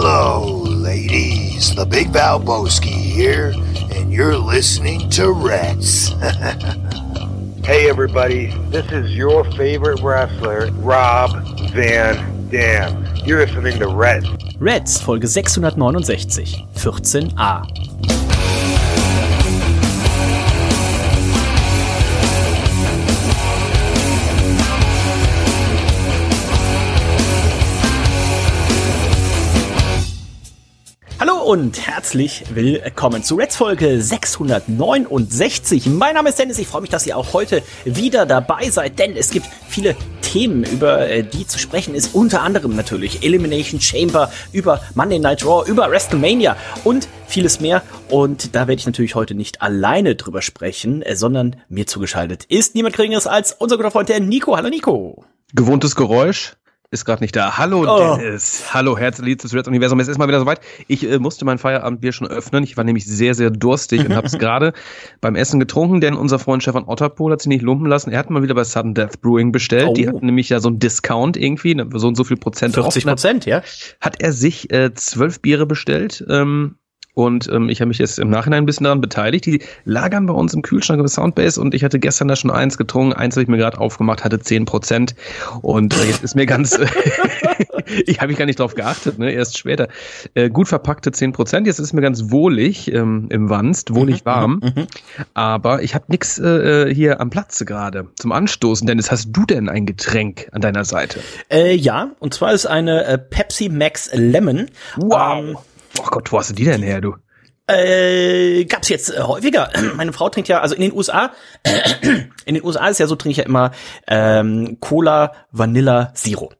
Hello, ladies. The Big Valboski here, and you're listening to Reds. Hey everybody, this is your favorite wrestler, Rob Van Dam. You're listening to Red. Reds, Folge 669, 14a. Und herzlich willkommen zu Reds Folge 669. Mein Name ist Dennis, ich freue mich, dass ihr auch heute wieder dabei seid, denn es gibt viele Themen, über äh, die zu sprechen ist. Unter anderem natürlich Elimination Chamber, über Monday Night Raw, über WrestleMania und vieles mehr. Und da werde ich natürlich heute nicht alleine drüber sprechen, äh, sondern mir zugeschaltet ist niemand geringeres als unser guter Freund, der Nico. Hallo Nico. Gewohntes Geräusch ist gerade nicht da. Hallo Oh. Dennis. Hallo, herzlich zum Reds Universum. Es ist mal wieder soweit. Ich äh, musste mein Feierabendbier schon öffnen. Ich war nämlich sehr, sehr durstig und habe es gerade beim Essen getrunken, denn unser Freund Stefan Otterpohl hat sich nicht lumpen lassen. Er hat mal wieder bei Sudden Death Brewing bestellt. Oh. Die hatten nämlich ja so einen Discount irgendwie, ne, so und so viel Prozent 40 off. Prozent, ja? Hat er sich äh, zwölf Biere bestellt. Ähm, und ähm, ich habe mich jetzt im Nachhinein ein bisschen daran beteiligt. Die lagern bei uns im Kühlschrank bei Soundbase und ich hatte gestern da schon eins getrunken. Eins habe ich mir gerade aufgemacht, hatte 10 Prozent. Und äh, jetzt ist mir ganz, ich habe ich gar nicht drauf geachtet, ne? erst später. Äh, gut verpackte 10 Prozent. Jetzt ist mir ganz wohlig ähm, im Wanst, wohlig warm. Aber ich habe nix äh, hier am Platze gerade zum Anstoßen. Dennis, hast du denn ein Getränk an deiner Seite? Äh, ja, und zwar ist eine äh, Pepsi Max Lemon. Ähm, Oh Gott, wo hast du die denn her, du? Äh, gab's jetzt äh, häufiger. Meine Frau trinkt ja, also in den USA, in den USA ist ja so, trinke ich ja immer ähm, Cola Vanilla Zero.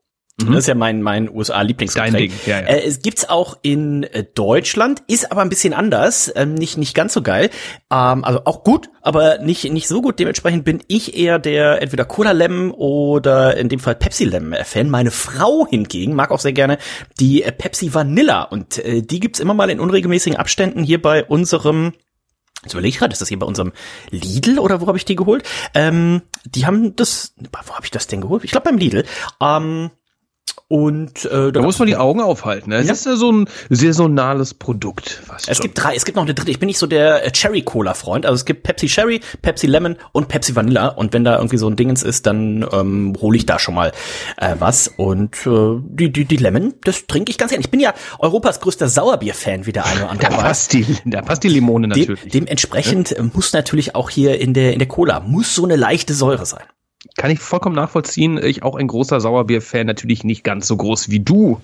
Das ist ja mein mein USA Lieblingsgetränk. Dein Ding, ja, ja. Äh, es gibt's auch in äh, Deutschland, ist aber ein bisschen anders, ähm, nicht nicht ganz so geil. Ähm, also auch gut, aber nicht nicht so gut. Dementsprechend bin ich eher der entweder Cola Lemon oder in dem Fall Pepsi Lemon äh, Fan. Meine Frau hingegen mag auch sehr gerne die äh, Pepsi Vanilla und äh, die gibt's immer mal in unregelmäßigen Abständen hier bei unserem Jetzt überlege ich gerade, ist das hier bei unserem Lidl oder wo habe ich die geholt? Ähm, die haben das, wo habe ich das denn geholt? Ich glaube beim Lidl. Ähm, und äh, Da muss man die Augen aufhalten. Ne? Es Ja. ist ja so ein saisonales Produkt. Es schon. gibt drei, es gibt noch eine dritte. Ich bin nicht so der äh, Cherry Cola Freund. Also es gibt Pepsi Cherry, Pepsi Lemon und Pepsi Vanilla. Und wenn da irgendwie so ein Dingens ist, dann ähm, hole ich da schon mal äh, was. Und äh, die, die, die Lemon, das trinke ich ganz gerne. Ich bin ja Europas größter Sauerbier-Fan, wie der eine oder da andere weiß. passt die, da passt die Limone Dem, natürlich. dementsprechend äh, muss natürlich auch hier in der in der Cola muss so eine leichte Säure sein. Kann ich vollkommen nachvollziehen. Ich auch ein großer Sauerbier-Fan, natürlich nicht ganz so groß wie du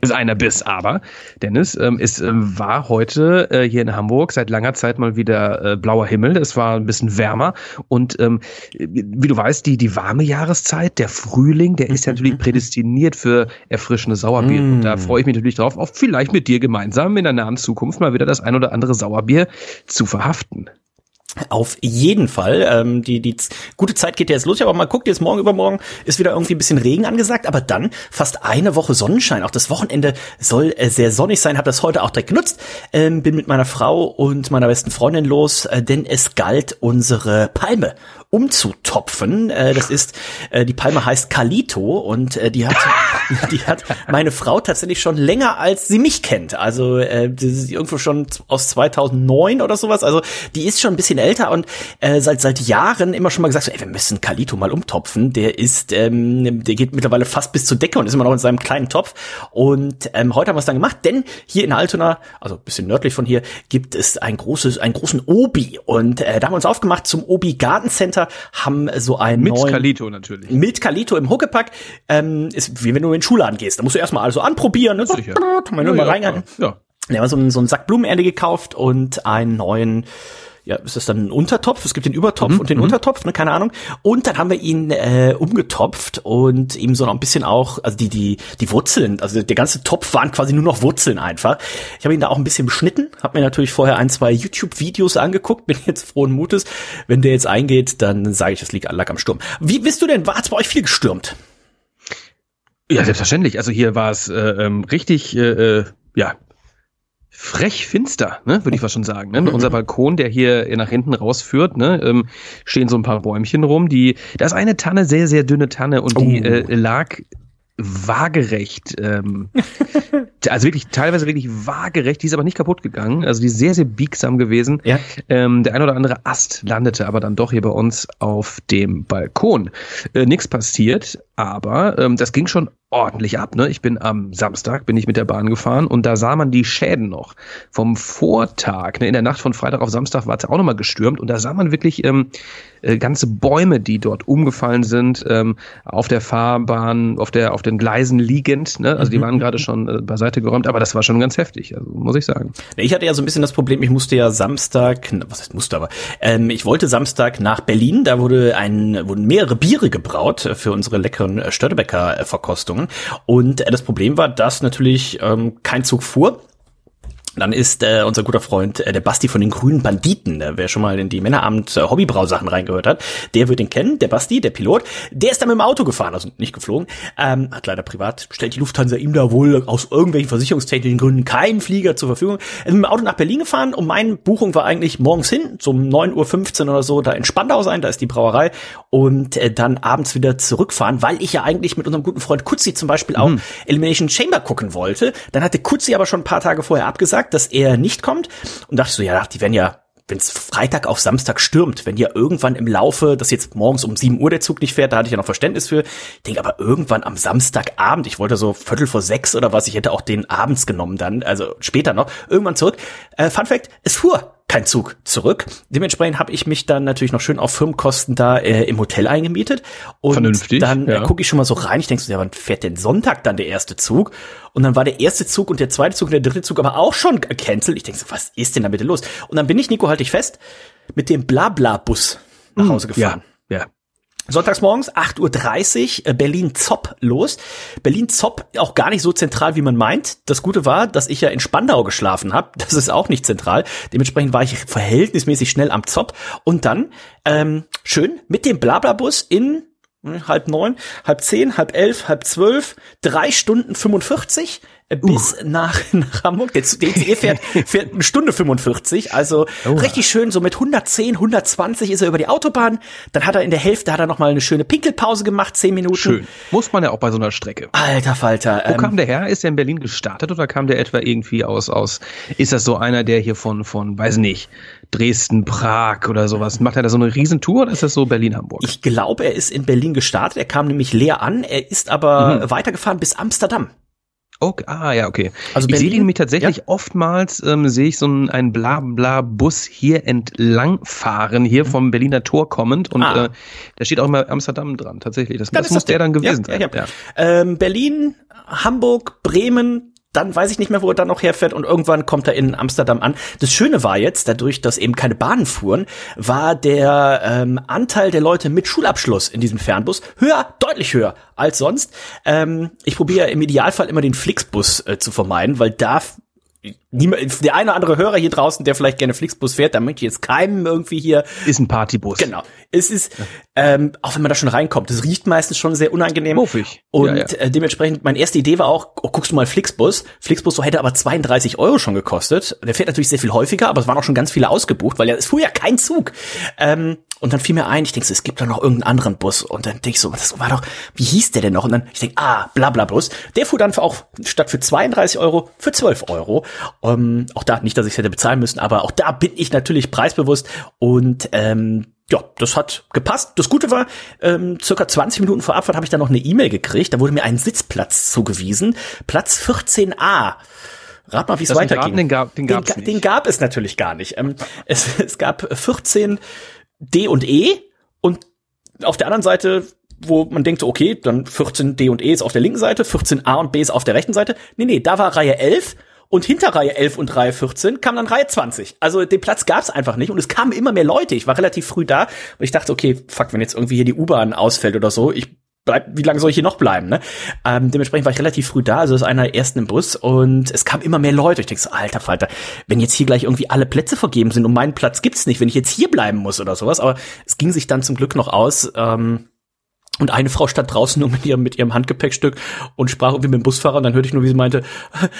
es einer bist, aber Dennis, ähm, es ähm, war heute äh, hier in Hamburg seit langer Zeit mal wieder äh, blauer Himmel. Es war ein bisschen wärmer und ähm, wie du weißt, die die warme Jahreszeit, der Frühling, der ist ja natürlich prädestiniert für erfrischende Sauerbier. Und da freue ich mich natürlich drauf, auch vielleicht mit dir gemeinsam in der nahen Zukunft mal wieder das ein oder andere Sauerbier zu verhaften. Auf jeden Fall. Ähm, die, die gute Zeit geht ja jetzt los. Aber mal guckt, jetzt morgen übermorgen ist wieder irgendwie ein bisschen Regen angesagt. Aber dann fast eine Woche Sonnenschein. Auch das Wochenende soll äh, sehr sonnig sein. Habe das heute auch direkt genutzt. Ähm, bin mit meiner Frau und meiner besten Freundin los, äh, denn es galt unsere Palme umzutopfen. Äh, das ist, äh, die Palme heißt Kalito und äh, die hat, die hat meine Frau tatsächlich schon länger als sie mich kennt. Also äh, das ist irgendwo schon aus 2009 oder sowas. Also die ist schon ein bisschen älter und äh, seit seit Jahren immer schon mal gesagt, so, ey, wir müssen Kalito mal umtopfen. Der ist, ähm, der geht mittlerweile fast bis zur Decke und ist immer noch in seinem kleinen Topf. Und ähm, heute haben wir es dann gemacht, denn hier in Altona, also ein bisschen nördlich von hier, gibt es ein großes, einen großen Obi und äh, da haben wir uns aufgemacht zum Obi Garden Center, haben so einen Mit neuen Kalito natürlich. mit Kalito im Huckepack. Ähm, ist wie wenn du in den Schulladen gehst. Da musst du erstmal alles so anprobieren. Ne? Sicher. Mal nur mal ja. Wir haben so einen, so einen Sack Blumenerde gekauft und einen neuen, ja, ist das dann ein Untertopf? Es gibt den Übertopf und den Untertopf, ne, keine Ahnung. Und dann haben wir ihn äh, umgetopft und ihm so noch ein bisschen auch, also die, die, die Wurzeln, also der ganze Topf waren quasi nur noch Wurzeln einfach. Ich habe ihn da auch ein bisschen beschnitten, habe mir natürlich vorher ein, zwei YouTube-Videos angeguckt, bin jetzt frohen Mutes. Wenn der jetzt eingeht, dann sage ich, es liegt lag am Sturm. Wie bist du denn? War es bei euch viel gestürmt? Ja, selbstverständlich. Also hier war es äh, ähm, richtig, äh, äh, ja, frech finster, ne, würde ich fast schon sagen. Ne? Unser Balkon, der hier nach hinten rausführt, ne, ähm, stehen so ein paar Bäumchen rum. Die, da ist eine Tanne, sehr, sehr dünne Tanne und die Oh. äh, lag waagerecht, ähm, also wirklich teilweise wirklich waagerecht, die ist aber nicht kaputt gegangen, also die ist sehr, sehr biegsam gewesen. Ja. Ähm, der ein oder andere Ast landete aber dann doch hier bei uns auf dem Balkon. Äh, Nichts passiert, aber ähm, das ging schon ordentlich ab. Ne? Ich bin am Samstag, bin ich mit der Bahn gefahren und da sah man die Schäden noch vom Vortag. Ne? In der Nacht von Freitag auf Samstag war es auch nochmal gestürmt und da sah man wirklich ähm, äh, ganze Bäume, die dort umgefallen sind, ähm, auf der Fahrbahn, auf der auf den Gleisen liegend. Ne? Also die waren gerade schon äh, beiseite geräumt, aber das war schon ganz heftig, also muss ich sagen. Ich hatte ja so ein bisschen das Problem, ich musste ja Samstag, was heißt musste aber, ähm, ich wollte Samstag nach Berlin, da wurde ein, wurden mehrere Biere gebraut für unsere leckeren Störtebecker Verkostungen. Und äh, das Problem war, dass natürlich ähm, kein Zug fuhr. Dann ist äh, unser guter Freund äh, der Basti von den Grünen Banditen, äh, wer schon mal in die Männerabend äh, Hobbybrausachen reingehört hat, der wird ihn kennen, der Basti, der Pilot. Der ist dann mit dem Auto gefahren, also nicht geflogen, ähm, hat leider privat, stellt die Lufthansa ihm da wohl aus irgendwelchen versicherungstechnischen Gründen keinen Flieger zur Verfügung. Er ist mit dem Auto nach Berlin gefahren und meine Buchung war eigentlich morgens hin, so um 9.15 Uhr oder so, da in Spandau sein, da ist die Brauerei und äh, dann abends wieder zurückfahren, weil ich ja eigentlich mit unserem guten Freund Kutzi zum Beispiel auch Mhm. Elimination Chamber gucken wollte. Dann hatte Kutzi aber schon ein paar Tage vorher abgesagt, dass er nicht kommt und dachte so, ja, die werden ja wenn es Freitag auf Samstag stürmt, wenn ja irgendwann im Laufe, dass jetzt morgens um 7 Uhr der Zug nicht fährt, da hatte ich ja noch Verständnis für. Ich denke aber irgendwann am Samstagabend, ich wollte so Viertel vor sechs oder was, ich hätte auch den abends genommen dann, also später noch, irgendwann zurück. Äh, Fun Fact, es fuhr kein Zug zurück. Dementsprechend habe ich mich dann natürlich noch schön auf Firmenkosten da äh, im Hotel eingemietet. Und Vernünftig, dann äh, ja. gucke ich schon mal so rein. Ich denke so, ja, wann fährt denn Sonntag dann der erste Zug? Und dann war der erste Zug und der zweite Zug und der dritte Zug aber auch schon gecancelt. Ich denke so, was ist denn da bitte los? Und dann bin ich, Nico, halt ich fest, mit dem Blabla-Bus nach Hause gefahren. Ja, ja. Sonntags morgens 8.30 Uhr äh, Berlin-Zopp los. Berlin-Zopp auch gar nicht so zentral, wie man meint. Das Gute war, dass ich ja in Spandau geschlafen habe. Das ist auch nicht zentral. Dementsprechend war ich verhältnismäßig schnell am Zopp. Und dann ähm, schön mit dem Blabla-Bus in hm, halb neun, halb zehn, halb elf, halb zwölf, drei Stunden 45 äh, bis nach, nach Hamburg. Der, ICE fährt, fährt eine Stunde 45, also richtig schön, so mit 110, 120 ist er über die Autobahn. Dann hat er in der Hälfte hat er noch mal eine schöne Pinkelpause gemacht, zehn Minuten. Schön. Muss man ja auch bei so einer Strecke. Alter Falter. Wo Ähm, kam der her? Ist der in Berlin gestartet oder kam der etwa irgendwie aus, aus, ist das so einer, der hier von, von, weiß nicht, Dresden, Prag oder sowas, macht er da so eine Riesentour oder ist das so Berlin-Hamburg? ich glaube, er ist in Berlin gestartet. Er kam nämlich leer an. Er ist aber Mhm. weitergefahren bis Amsterdam. Okay, ah, ja, okay. Also ich sehe Berlin- den nämlich tatsächlich oftmals, ähm, sehe ich so einen, einen Blabla-Bus hier entlang fahren, hier vom Berliner Tor kommend und Mhm. Ah. äh, da steht auch immer Amsterdam dran, tatsächlich. Das, das muss der dann gewesen ja, sein. Ja, ja. Ähm, Berlin, Hamburg, Bremen, dann weiß ich nicht mehr, wo er dann noch herfährt und irgendwann kommt er in Amsterdam an. Das Schöne war jetzt, dadurch, dass eben keine Bahnen fuhren, war der ähm, Anteil der Leute mit Schulabschluss in diesem Fernbus höher, deutlich höher als sonst. Ähm, ich probiere im Idealfall immer den Flixbus äh, zu vermeiden, weil da der eine oder andere Hörer hier draußen, der vielleicht gerne Flixbus fährt, da möchte ich jetzt keinem irgendwie hier Ist ein Partybus. Genau. Es ist, ähm, auch wenn man da schon reinkommt, das riecht meistens schon sehr unangenehm. Muffig. Und Ja, ja. Äh, dementsprechend, meine erste Idee war auch, oh, guckst du mal Flixbus. Flixbus so hätte aber 32 Euro schon gekostet. Der fährt natürlich sehr viel häufiger, aber es waren auch schon ganz viele ausgebucht, weil ja, es fuhr ja kein Zug. Ähm, und dann fiel mir ein, ich denke so, es gibt doch noch irgendeinen anderen Bus. Und dann denke ich so, das war doch, wie hieß der denn noch? Und dann, ich denke, ah, bla bla Bus. Der fuhr dann für auch statt für 32 Euro für 12 Euro. Ähm, auch da, nicht, dass ich es hätte bezahlen müssen, aber auch da bin ich natürlich preisbewusst. Und ähm, ja, das hat gepasst. Das Gute war, ähm, circa 20 Minuten vor Abfahrt habe ich dann noch eine E-Mail gekriegt. Da wurde mir ein Sitzplatz zugewiesen. Platz 14a. Rat mal, wie es weiterging. Den gab- den gab's ga- den gab es natürlich gar nicht. Ähm, es, es gab 14 D und E und auf der anderen Seite, wo man denkt, okay, dann 14 D und E ist auf der linken Seite, 14 A und B ist auf der rechten Seite. Nee, nee, da war Reihe 11 und hinter Reihe 11 und Reihe 14 kam dann Reihe 20. Also den Platz gab es einfach nicht und es kamen immer mehr Leute. Ich war relativ früh da und ich dachte, okay, fuck, wenn jetzt irgendwie hier die U-Bahn ausfällt oder so, ich bleib, wie lange soll ich hier noch bleiben? Ne? Ähm, dementsprechend war ich relativ früh da, also das ist einer der ersten im Bus und es kam immer mehr Leute. Ich denke so, alter Falter, wenn jetzt hier gleich irgendwie alle Plätze vergeben sind und meinen Platz gibt's nicht, wenn ich jetzt hier bleiben muss oder sowas, aber es ging sich dann zum Glück noch aus. Ähm, und eine Frau stand draußen nur mit ihrem, mit ihrem Handgepäckstück und sprach irgendwie mit dem Busfahrer und dann hörte ich nur, wie sie meinte,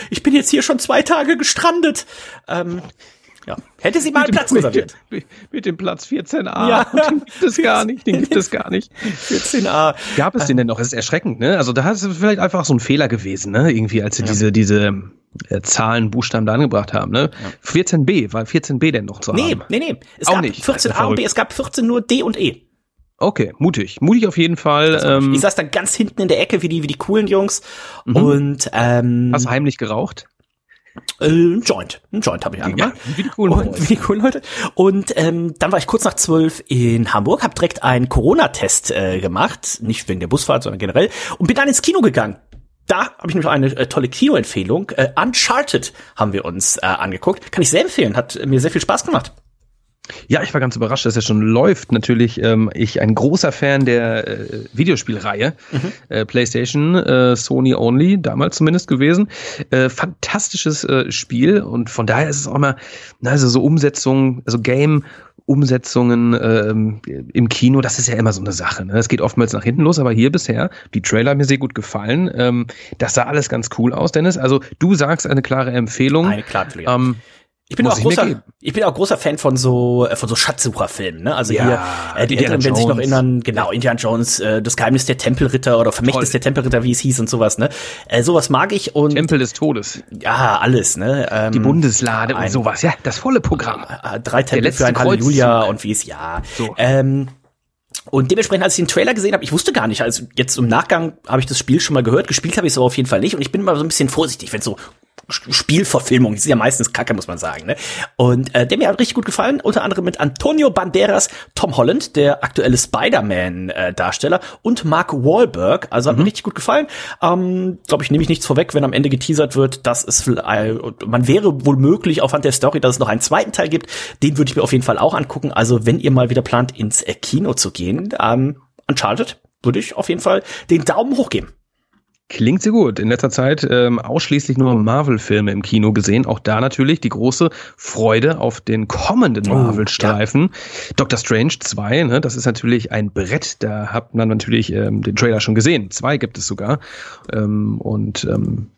ich bin jetzt hier schon zwei Tage gestrandet. Ähm, Ja. Hätte sie mal einen Platz reserviert. Mit, mit dem Platz 14a. Ja. Den gibt es gar nicht. Den gibt es gar nicht. 14a. Gab es den denn noch? Das ist erschreckend, ne? Also da ist es vielleicht einfach so ein Fehler gewesen, ne? Irgendwie, als sie ja. diese, diese äh, Zahlen, Buchstaben da angebracht haben, ne? Ja. 14b, war 14b denn noch zu nee, haben? Nee, nee, nee. Es Auch gab nicht. 14a und b, es gab 14 nur d und e. Okay, mutig. Mutig auf jeden Fall. Ähm, ich saß dann ganz hinten in der Ecke wie die, wie die coolen Jungs. Mhm. Und ähm, Hast du heimlich geraucht? Äh, ein Joint. Ein Joint habe ich angemacht. Ja, wie die coolen und, wie die coolen Leute. Und ähm, dann war ich kurz nach zwölf in Hamburg, habe direkt einen Corona-Test äh, gemacht. Nicht wegen der Busfahrt, sondern generell. Und bin dann ins Kino gegangen. Da habe ich nämlich eine äh, tolle Kinoempfehlung. Äh, Uncharted haben wir uns äh, angeguckt. Kann ich sehr empfehlen. Hat mir sehr viel Spaß gemacht. Ja, ich war ganz überrascht, dass er schon läuft. Natürlich, ähm, ich ein großer Fan der äh, Videospielreihe, mhm. äh, PlayStation, äh, Sony Only, damals zumindest gewesen. Äh, fantastisches äh, Spiel und von daher ist es auch immer, na, also so Umsetzungen, also Game Umsetzungen ähm, im Kino, das ist ja immer so eine Sache. Ne? Es geht oftmals nach hinten los, aber hier bisher, die Trailer haben mir sehr gut gefallen. Ähm, das sah alles ganz cool aus, Dennis. Also du sagst eine klare Empfehlung. Eine klare Empfehlung. Ähm, ich bin auch großer, ich bin auch großer Fan von so äh, von so Schatzsucherfilmen, ne? Also ja, hier äh, die Älteren werden sich noch erinnern, genau, Indiana Jones, äh, das Geheimnis der Tempelritter oder Vermächtnis Toll. der Tempelritter, wie es hieß und sowas, ne? Äh, sowas mag ich und Tempel des Todes. Ja, alles, ne? Ähm, die Bundeslade ein, und sowas, ja, das volle Programm. Äh, drei Tempel für ein Halleluja und wie es ja. So. Ähm, und dementsprechend, als ich den Trailer gesehen habe, ich wusste gar nicht, also jetzt im Nachgang habe ich das Spiel schon mal gehört, gespielt habe ich es aber auf jeden Fall nicht und ich bin immer so ein bisschen vorsichtig, wenn es so Spielverfilmung. Die ist ja meistens kacke, muss man sagen. Ne? Und äh, der mir hat richtig gut gefallen, unter anderem mit Antonio Banderas, Tom Holland, der aktuelle Spider-Man-Darsteller, und Mark Wahlberg. Also hat mhm. mir richtig gut gefallen. Ähm, Glaube ich, nehme ich nichts vorweg, wenn am Ende geteasert wird, dass es äh, man wäre wohl möglich aufhand der Story, dass es noch einen zweiten Teil gibt. Den würde ich mir auf jeden Fall auch angucken. Also wenn ihr mal wieder plant, ins äh, Kino zu gehen, ähm, Uncharted, würde ich auf jeden Fall den Daumen hoch geben. Klingt sehr gut. In letzter Zeit ähm, ausschließlich nur Marvel-Filme im Kino gesehen. Auch da natürlich die große Freude auf den kommenden oh, Marvel-Streifen. Ja. Doctor Strange 2, ne, das ist natürlich ein Brett. Da hat man natürlich ähm, den Trailer schon gesehen. Zwei gibt es sogar. Ähm, und ähm,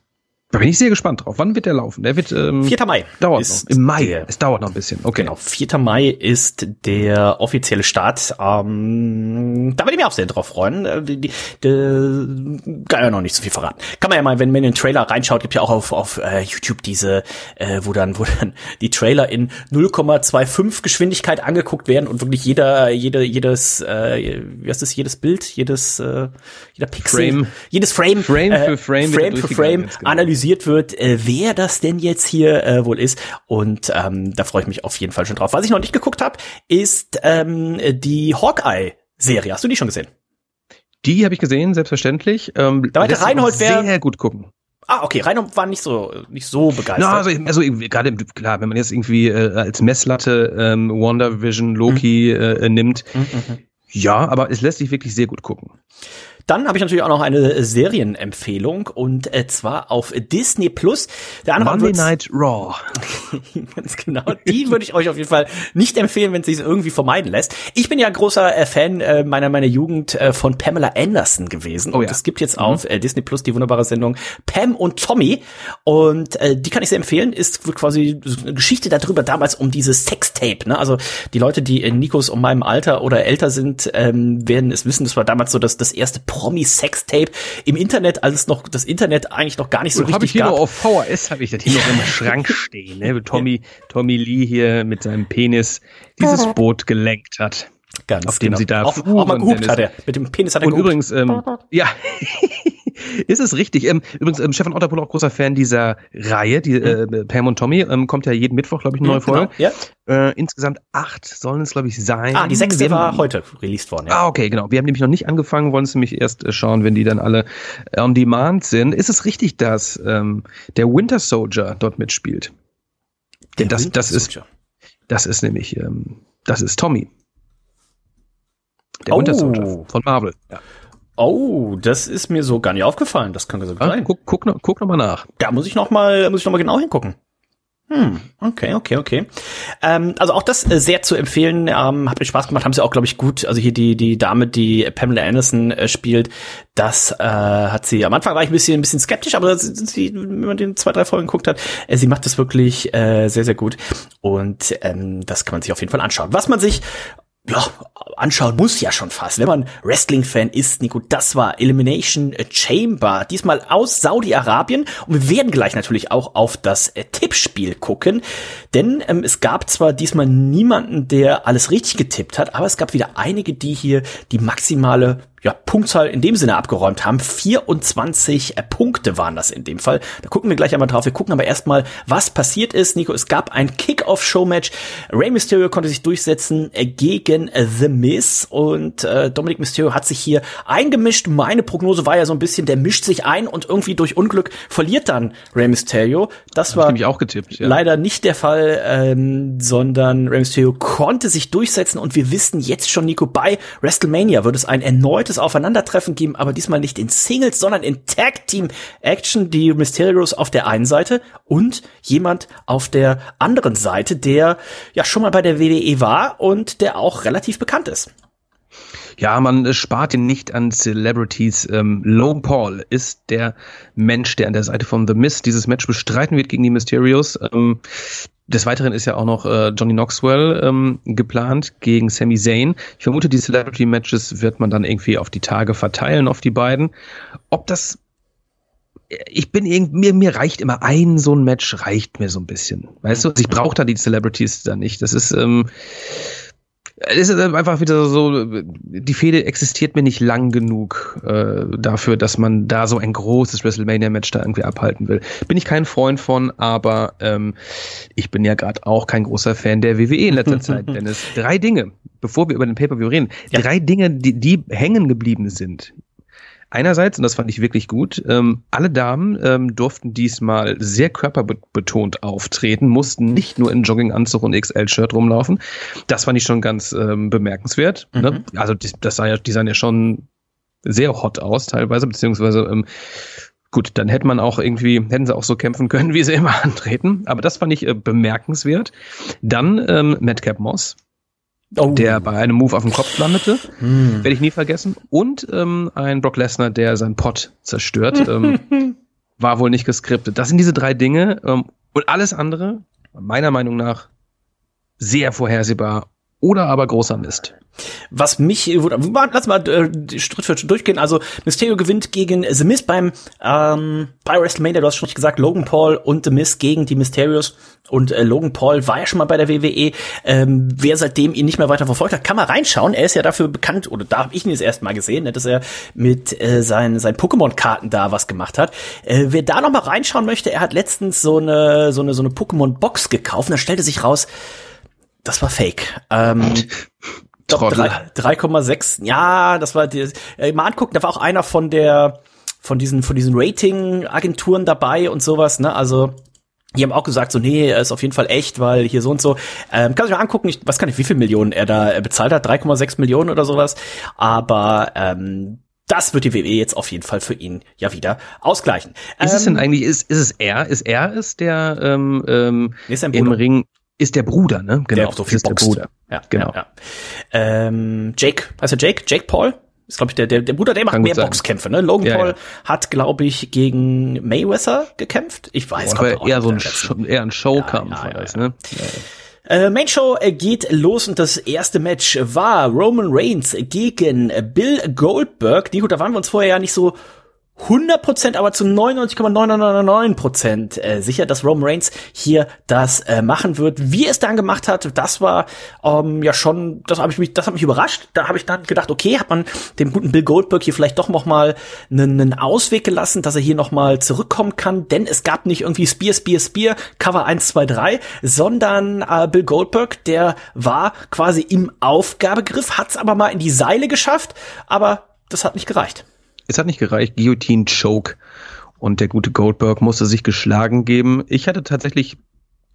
da bin ich sehr gespannt drauf. Wann wird der laufen? Der wird ähm, 4. Mai. Dauert noch. Im Mai. Der, es dauert noch ein bisschen. Okay. Genau. 4. Mai ist der offizielle Start. Ähm, da würde ich mich auch sehr drauf freuen. Äh, die, die, kann ja noch nicht so viel verraten. Kann man ja mal, wenn man in den Trailer reinschaut, gibt ja auch auf, auf äh, YouTube diese, äh, wo dann, wo dann die Trailer in 0,25 Geschwindigkeit angeguckt werden und wirklich jeder, jede, jedes, äh, wie heißt das, jedes Bild, jedes, äh, jeder Pixel, Frame. jedes Frame, Frame für Frame, äh, Frame für Frame genau. analysiert analysiert wird, äh, wer das denn jetzt hier äh, wohl ist. Und ähm, da freue ich mich auf jeden Fall schon drauf. Was ich noch nicht geguckt habe, ist ähm, die Hawkeye-Serie. Hast du die schon gesehen? Die habe ich gesehen, selbstverständlich. Ähm, da der Reinhold wäre sehr gut gucken. Ah, okay, Reinhold war nicht so nicht so begeistert. Na, also, also gerade klar, wenn man jetzt irgendwie äh, als Messlatte ähm, Wonder Vision Loki mhm. äh, nimmt, mhm, mhm. ja, aber es lässt sich wirklich sehr gut gucken. Dann habe ich natürlich auch noch eine Serienempfehlung und äh, zwar auf Disney Plus. Der andere Monday Night Raw. Ganz genau. Die würde ich euch auf jeden Fall nicht empfehlen, wenn es sich irgendwie vermeiden lässt. Ich bin ja großer äh, Fan äh, meiner meiner Jugend äh, von Pamela Anderson gewesen. Oh, und ja. es gibt jetzt mhm. auf äh, Disney Plus die wunderbare Sendung Pam und Tommy. Und äh, die kann ich sehr empfehlen. Ist quasi eine Geschichte darüber damals um dieses Sextape. Ne? Also die Leute, die in Nikos um meinem Alter oder älter sind, ähm, werden es wissen. Das war damals so das, das erste Promi-Sextape im Internet, als es noch das Internet eigentlich noch gar nicht so richtig hab ich hier gab. Noch auf VHS habe ich das hier noch im Schrank stehen, ne? Tommy, Tommy Lee hier mit seinem Penis dieses Boot gelenkt hat. Ganz auf dem genau. sie da auch, auch mal gehupt hat er. Mit dem Penis hat er Und übrigens, ähm, ja, ist es richtig. Ähm, übrigens, ähm, Stefan Otterpohl auch großer Fan dieser Reihe, die äh, mhm. Pam und Tommy, ähm, kommt ja jeden Mittwoch, glaube ich, eine neue Folge. Genau, ja. Äh, insgesamt acht sollen es, glaube ich, sein. Ah, die sechste war heute released worden. Ja. Ah, okay, genau. Wir haben nämlich noch nicht angefangen, wollen es nämlich erst äh, schauen, wenn die dann alle on demand sind. Ist es richtig, dass ähm, der Winter Soldier dort mitspielt? Der das, das ist, das ist nämlich, ähm, das ist Tommy. Der oh. Winter Soldier von Marvel. Ja. Oh, das ist mir so gar nicht aufgefallen. Das kann so ah, sein. Guck, guck, guck noch mal nach. Da muss ich noch mal, muss ich noch mal genau hingucken. Hm, okay, okay, okay. Ähm, also auch das äh, sehr zu empfehlen. Ähm, hat mir Spaß gemacht. Haben sie auch, glaube ich, gut. Also hier die die Dame, die Pamela Anderson äh, spielt, das äh, hat sie. Am Anfang war ich ein bisschen ein bisschen skeptisch, aber sie, wenn man den zwei drei Folgen geguckt hat, äh, sie macht das wirklich äh, sehr sehr gut. Und ähm, das kann man sich auf jeden Fall anschauen. Was man sich ja, anschauen muss ja schon fast. Wenn man Wrestling-Fan ist, Nico, das war Elimination Chamber. Diesmal aus Saudi-Arabien. Und wir werden gleich natürlich auch auf das äh, Tippspiel gucken. Denn ähm, es gab zwar diesmal niemanden, der alles richtig getippt hat, aber es gab wieder einige, die hier die maximale ja, Punktzahl in dem Sinne abgeräumt haben. 24 äh, Punkte waren das in dem Fall. Da gucken wir gleich einmal drauf. Wir gucken aber erstmal, was passiert ist. Nico, es gab ein Kick-Off-Show-Match. Rey Mysterio konnte sich durchsetzen äh, gegen äh, The Miz und äh, Dominic Mysterio hat sich hier eingemischt. Meine Prognose war ja so ein bisschen, der mischt sich ein und irgendwie durch Unglück verliert dann Rey Mysterio. Das war getippt, ja. leider nicht der Fall, ähm, sondern Rey Mysterio konnte sich durchsetzen und wir wissen jetzt schon, Nico, bei WrestleMania wird es ein erneutes erneutes Aufeinandertreffen geben, aber diesmal nicht in Singles, sondern in Tag Team Action. Die Mysterios auf der einen Seite und jemand auf der anderen Seite, der ja schon mal bei der WWE war und der auch relativ bekannt ist. Ja, man spart ihn nicht an Celebrities. Ähm, Logan Paul ist der Mensch, der an der Seite von The Mist dieses Match bestreiten wird gegen die Mysterios. Ähm, des Weiteren ist ja auch noch äh, Johnny Knoxwell ähm, geplant gegen Sami Zayn. Ich vermute, die Celebrity Matches wird man dann irgendwie auf die Tage verteilen, auf die beiden. Ob das ich bin irgendwie, mir, mir reicht immer ein so ein Match, reicht mir so ein bisschen. Weißt du, ich brauche da die Celebrities da nicht. Das ist, ähm, es ist einfach wieder so, die Fehde existiert mir nicht lang genug äh, dafür, dass man da so ein großes WrestleMania-Match da irgendwie abhalten will. Bin ich kein Freund von, aber ähm, ich bin ja gerade auch kein großer Fan der WWE in letzter Zeit. Denn es drei Dinge, bevor wir über den Pay-Per-View reden, ja. drei Dinge, die, die hängen geblieben sind Einerseits, und das fand ich wirklich gut, ähm, alle Damen ähm, durften diesmal sehr körperbetont auftreten, mussten nicht nur in Jogginganzug und XL-Shirt rumlaufen. Das fand ich schon ganz ähm, bemerkenswert. Ne? Mhm. Ne? Also die, das sah ja, die sahen ja schon sehr hot aus teilweise, beziehungsweise ähm, gut, dann hätte man auch irgendwie, hätten sie auch so kämpfen können, wie sie immer antreten. Aber das fand ich äh, bemerkenswert. Dann ähm, Madcap Moss, oh. der bei einem Move auf dem Kopf landete. Hm. Werde ich nie vergessen. Und ähm, ein Brock Lesnar, der seinen Pot zerstört. ähm, war wohl nicht geskriptet. Das sind diese drei Dinge. Ähm, und alles andere, meiner Meinung nach, sehr vorhersehbar oder aber großer Mist. Was mich, lass mal äh, Schritt für Schritt durchgehen. Also Mysterio gewinnt gegen The Miz beim ähm, bei WrestleMania. Du hast schon gesagt, Logan Paul und The Miz gegen die Mysterios. Und äh, Logan Paul war ja schon mal bei der WWE. Ähm, wer seitdem ihn nicht mehr weiter verfolgt hat, kann mal reinschauen. Er ist ja dafür bekannt, oder da habe ich ihn das erste Mal gesehen, ne, dass er mit äh, seinen, seinen Pokémon-Karten da was gemacht hat. Äh, wer da noch mal reinschauen möchte, er hat letztens so eine so eine so eine Pokémon-Box gekauft. Und da stellte sich raus, das war Fake. Ähm, 3,6. Ja, das war die, äh, mal angucken, da war auch einer von der von diesen von diesen Rating Agenturen dabei und sowas, ne? Also die haben auch gesagt, so, nee, er ist auf jeden Fall echt, weil hier so und so. Ähm, kann sich mal angucken, ich weiß gar nicht, wie viel Millionen er da äh, bezahlt hat, 3,6 Millionen oder sowas. Aber ähm, das wird die WWE jetzt auf jeden Fall für ihn ja wieder ausgleichen. Ist ähm, es denn ähm, eigentlich, ist, ist es er? Ist er es, der ähm, ähm, im Ring ist der Bruder, ne? Genau, der auch so viel ist der Bruder. Ja, genau. Ja, ja. Ähm, Jake, heißt er Jake? Jake Paul? Ist, glaube ich, der, der, der Bruder, der macht Kann mehr Boxkämpfe, ne? Logan ja, Paul ja. hat, glaube ich, gegen Mayweather gekämpft. Ich weiß gar nicht. Eher so ein, eher ein Showkampf ja, ja, ja, ne? Äh, Main Show äh, geht los und das erste Match war Roman Reigns gegen Bill Goldberg. Nico, da waren wir uns vorher ja nicht so 100%, aber zu 99,999% äh, sicher, dass Roman Reigns hier das äh, machen wird. Wie es dann gemacht hat, das war ähm, ja schon, das habe ich mich, das hat mich überrascht. Da habe ich dann gedacht, okay, hat man dem guten Bill Goldberg hier vielleicht doch noch mal einen, Ausweg gelassen, dass er hier noch mal zurückkommen kann, denn es gab nicht irgendwie Spear, Spear, Spear, Cover 1, 2, 3, sondern äh, Bill Goldberg, der war quasi im Aufgabegriff, hat's aber mal in die Seile geschafft, aber das hat nicht gereicht. Es hat nicht gereicht. Guillotine Choke. Und der gute Goldberg musste sich geschlagen geben. Ich hatte tatsächlich,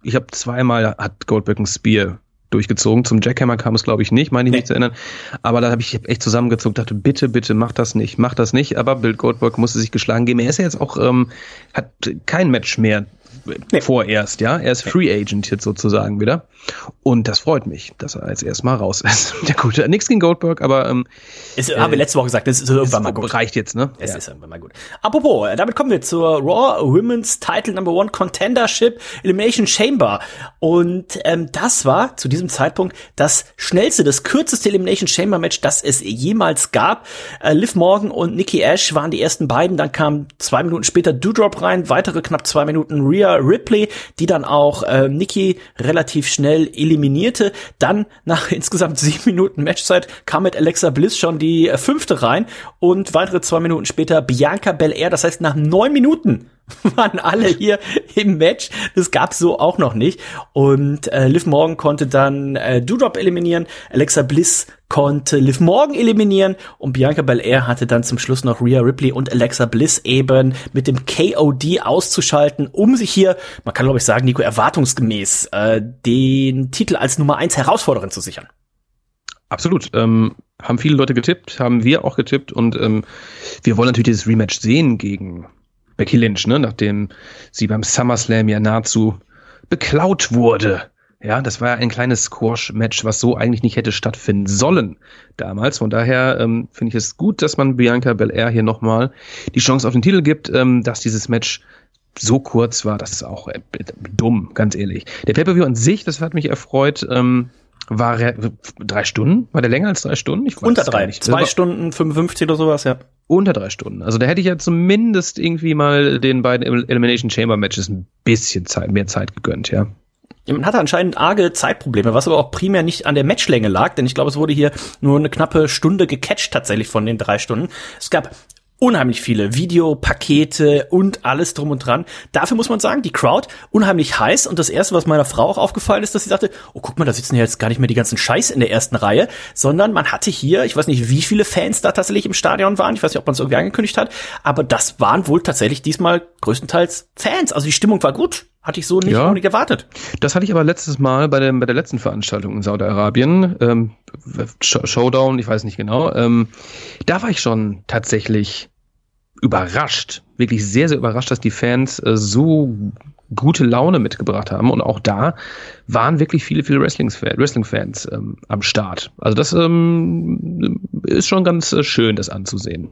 ich habe zweimal hat Goldberg ein Spear durchgezogen. Zum Jackhammer kam es, glaube ich, nicht, meine ich nee. nicht zu erinnern. Aber da habe ich echt zusammengezogen, dachte, bitte, bitte, mach das nicht, mach das nicht. Aber Bill Goldberg musste sich geschlagen geben. Er ist ja jetzt auch, ähm, hat kein Match mehr nee. vorerst, ja. Er ist Free Agent jetzt sozusagen wieder. Und das freut mich, dass er jetzt erstmal raus ist. Der gute, nichts gegen Goldberg, aber ähm, ist, äh, haben wir letzte Woche gesagt, das ist irgendwann mal gut. Reicht jetzt, ne? Es ja. ist irgendwann mal gut. Apropos, äh, damit kommen wir zur Raw Women's Title Number One Contendership Elimination Chamber. Und ähm, das war zu diesem Zeitpunkt das schnellste, das kürzeste Elimination Chamber Match, das es jemals gab. Äh, Liv Morgan und Nikki Ash waren die ersten beiden. Dann kam zwei Minuten später Doudrop rein, weitere knapp zwei Minuten Rhea Ripley, die dann auch äh, Nikki relativ schnell eliminierte. Dann nach insgesamt sieben Minuten Matchzeit kam mit Alexa Bliss schon die äh, fünfte rein und weitere zwei Minuten später Bianca Belair. Das heißt, nach neun Minuten waren alle hier im Match. Das gab's so auch noch nicht. Und äh, Liv Morgan konnte dann äh, Doudrop eliminieren. Alexa Bliss konnte Liv Morgan eliminieren. Und Bianca Belair hatte dann zum Schluss noch Rhea Ripley und Alexa Bliss eben mit dem KOD auszuschalten, um sich hier, man kann glaube ich sagen, Nico, erwartungsgemäß äh, den Titel als Nummer eins Herausforderin zu sichern. Absolut. Ähm, haben viele Leute getippt, haben wir auch getippt und ähm, wir wollen natürlich dieses Rematch sehen gegen Becky Lynch, ne, nachdem sie beim SummerSlam ja nahezu beklaut wurde. Ja, das war ja ein kleines Squash-Match, was so eigentlich nicht hätte stattfinden sollen damals. Von daher ähm, finde ich es gut, dass man Bianca Belair hier nochmal die Chance auf den Titel gibt, ähm, dass dieses Match so kurz war. Das ist auch äh, dumm, ganz ehrlich. Der Pay-Per-View an sich, das hat mich erfreut. Ähm, war drei Stunden? War der länger als drei Stunden? Ich weiß Unter drei. Nicht. Zwei Stunden 55 oder sowas, ja. Unter drei Stunden. Also da hätte ich ja zumindest irgendwie mal den beiden Elimination Chamber Matches ein bisschen Zeit, mehr Zeit gegönnt, ja. Man hatte anscheinend arge Zeitprobleme, was aber auch primär nicht an der Matchlänge lag, denn ich glaube, es wurde hier nur eine knappe Stunde gecatcht tatsächlich von den drei Stunden. Es gab unheimlich viele Videopakete und alles drum und dran. Dafür muss man sagen, die Crowd unheimlich heiß und das erste, was meiner Frau auch aufgefallen ist, dass sie sagte, oh guck mal, da sitzen ja jetzt gar nicht mehr die ganzen Scheiß in der ersten Reihe, sondern man hatte hier, ich weiß nicht, wie viele Fans da tatsächlich im Stadion waren, ich weiß nicht, ob man es irgendwie angekündigt hat, aber das waren wohl tatsächlich diesmal größtenteils Fans. Also die Stimmung war gut. Hatte ich so nicht, ja, nicht erwartet. Das hatte ich aber letztes Mal bei, dem, bei der letzten Veranstaltung in Saudi-Arabien, ähm, Showdown, ich weiß nicht genau. Ähm, da war ich schon tatsächlich überrascht, wirklich sehr, sehr überrascht, dass die Fans äh, so gute Laune mitgebracht haben. Und auch da waren wirklich viele, viele Wrestling-Fans Wrestling ähm, am Start. Also das ähm, ist schon ganz äh, schön, das anzusehen.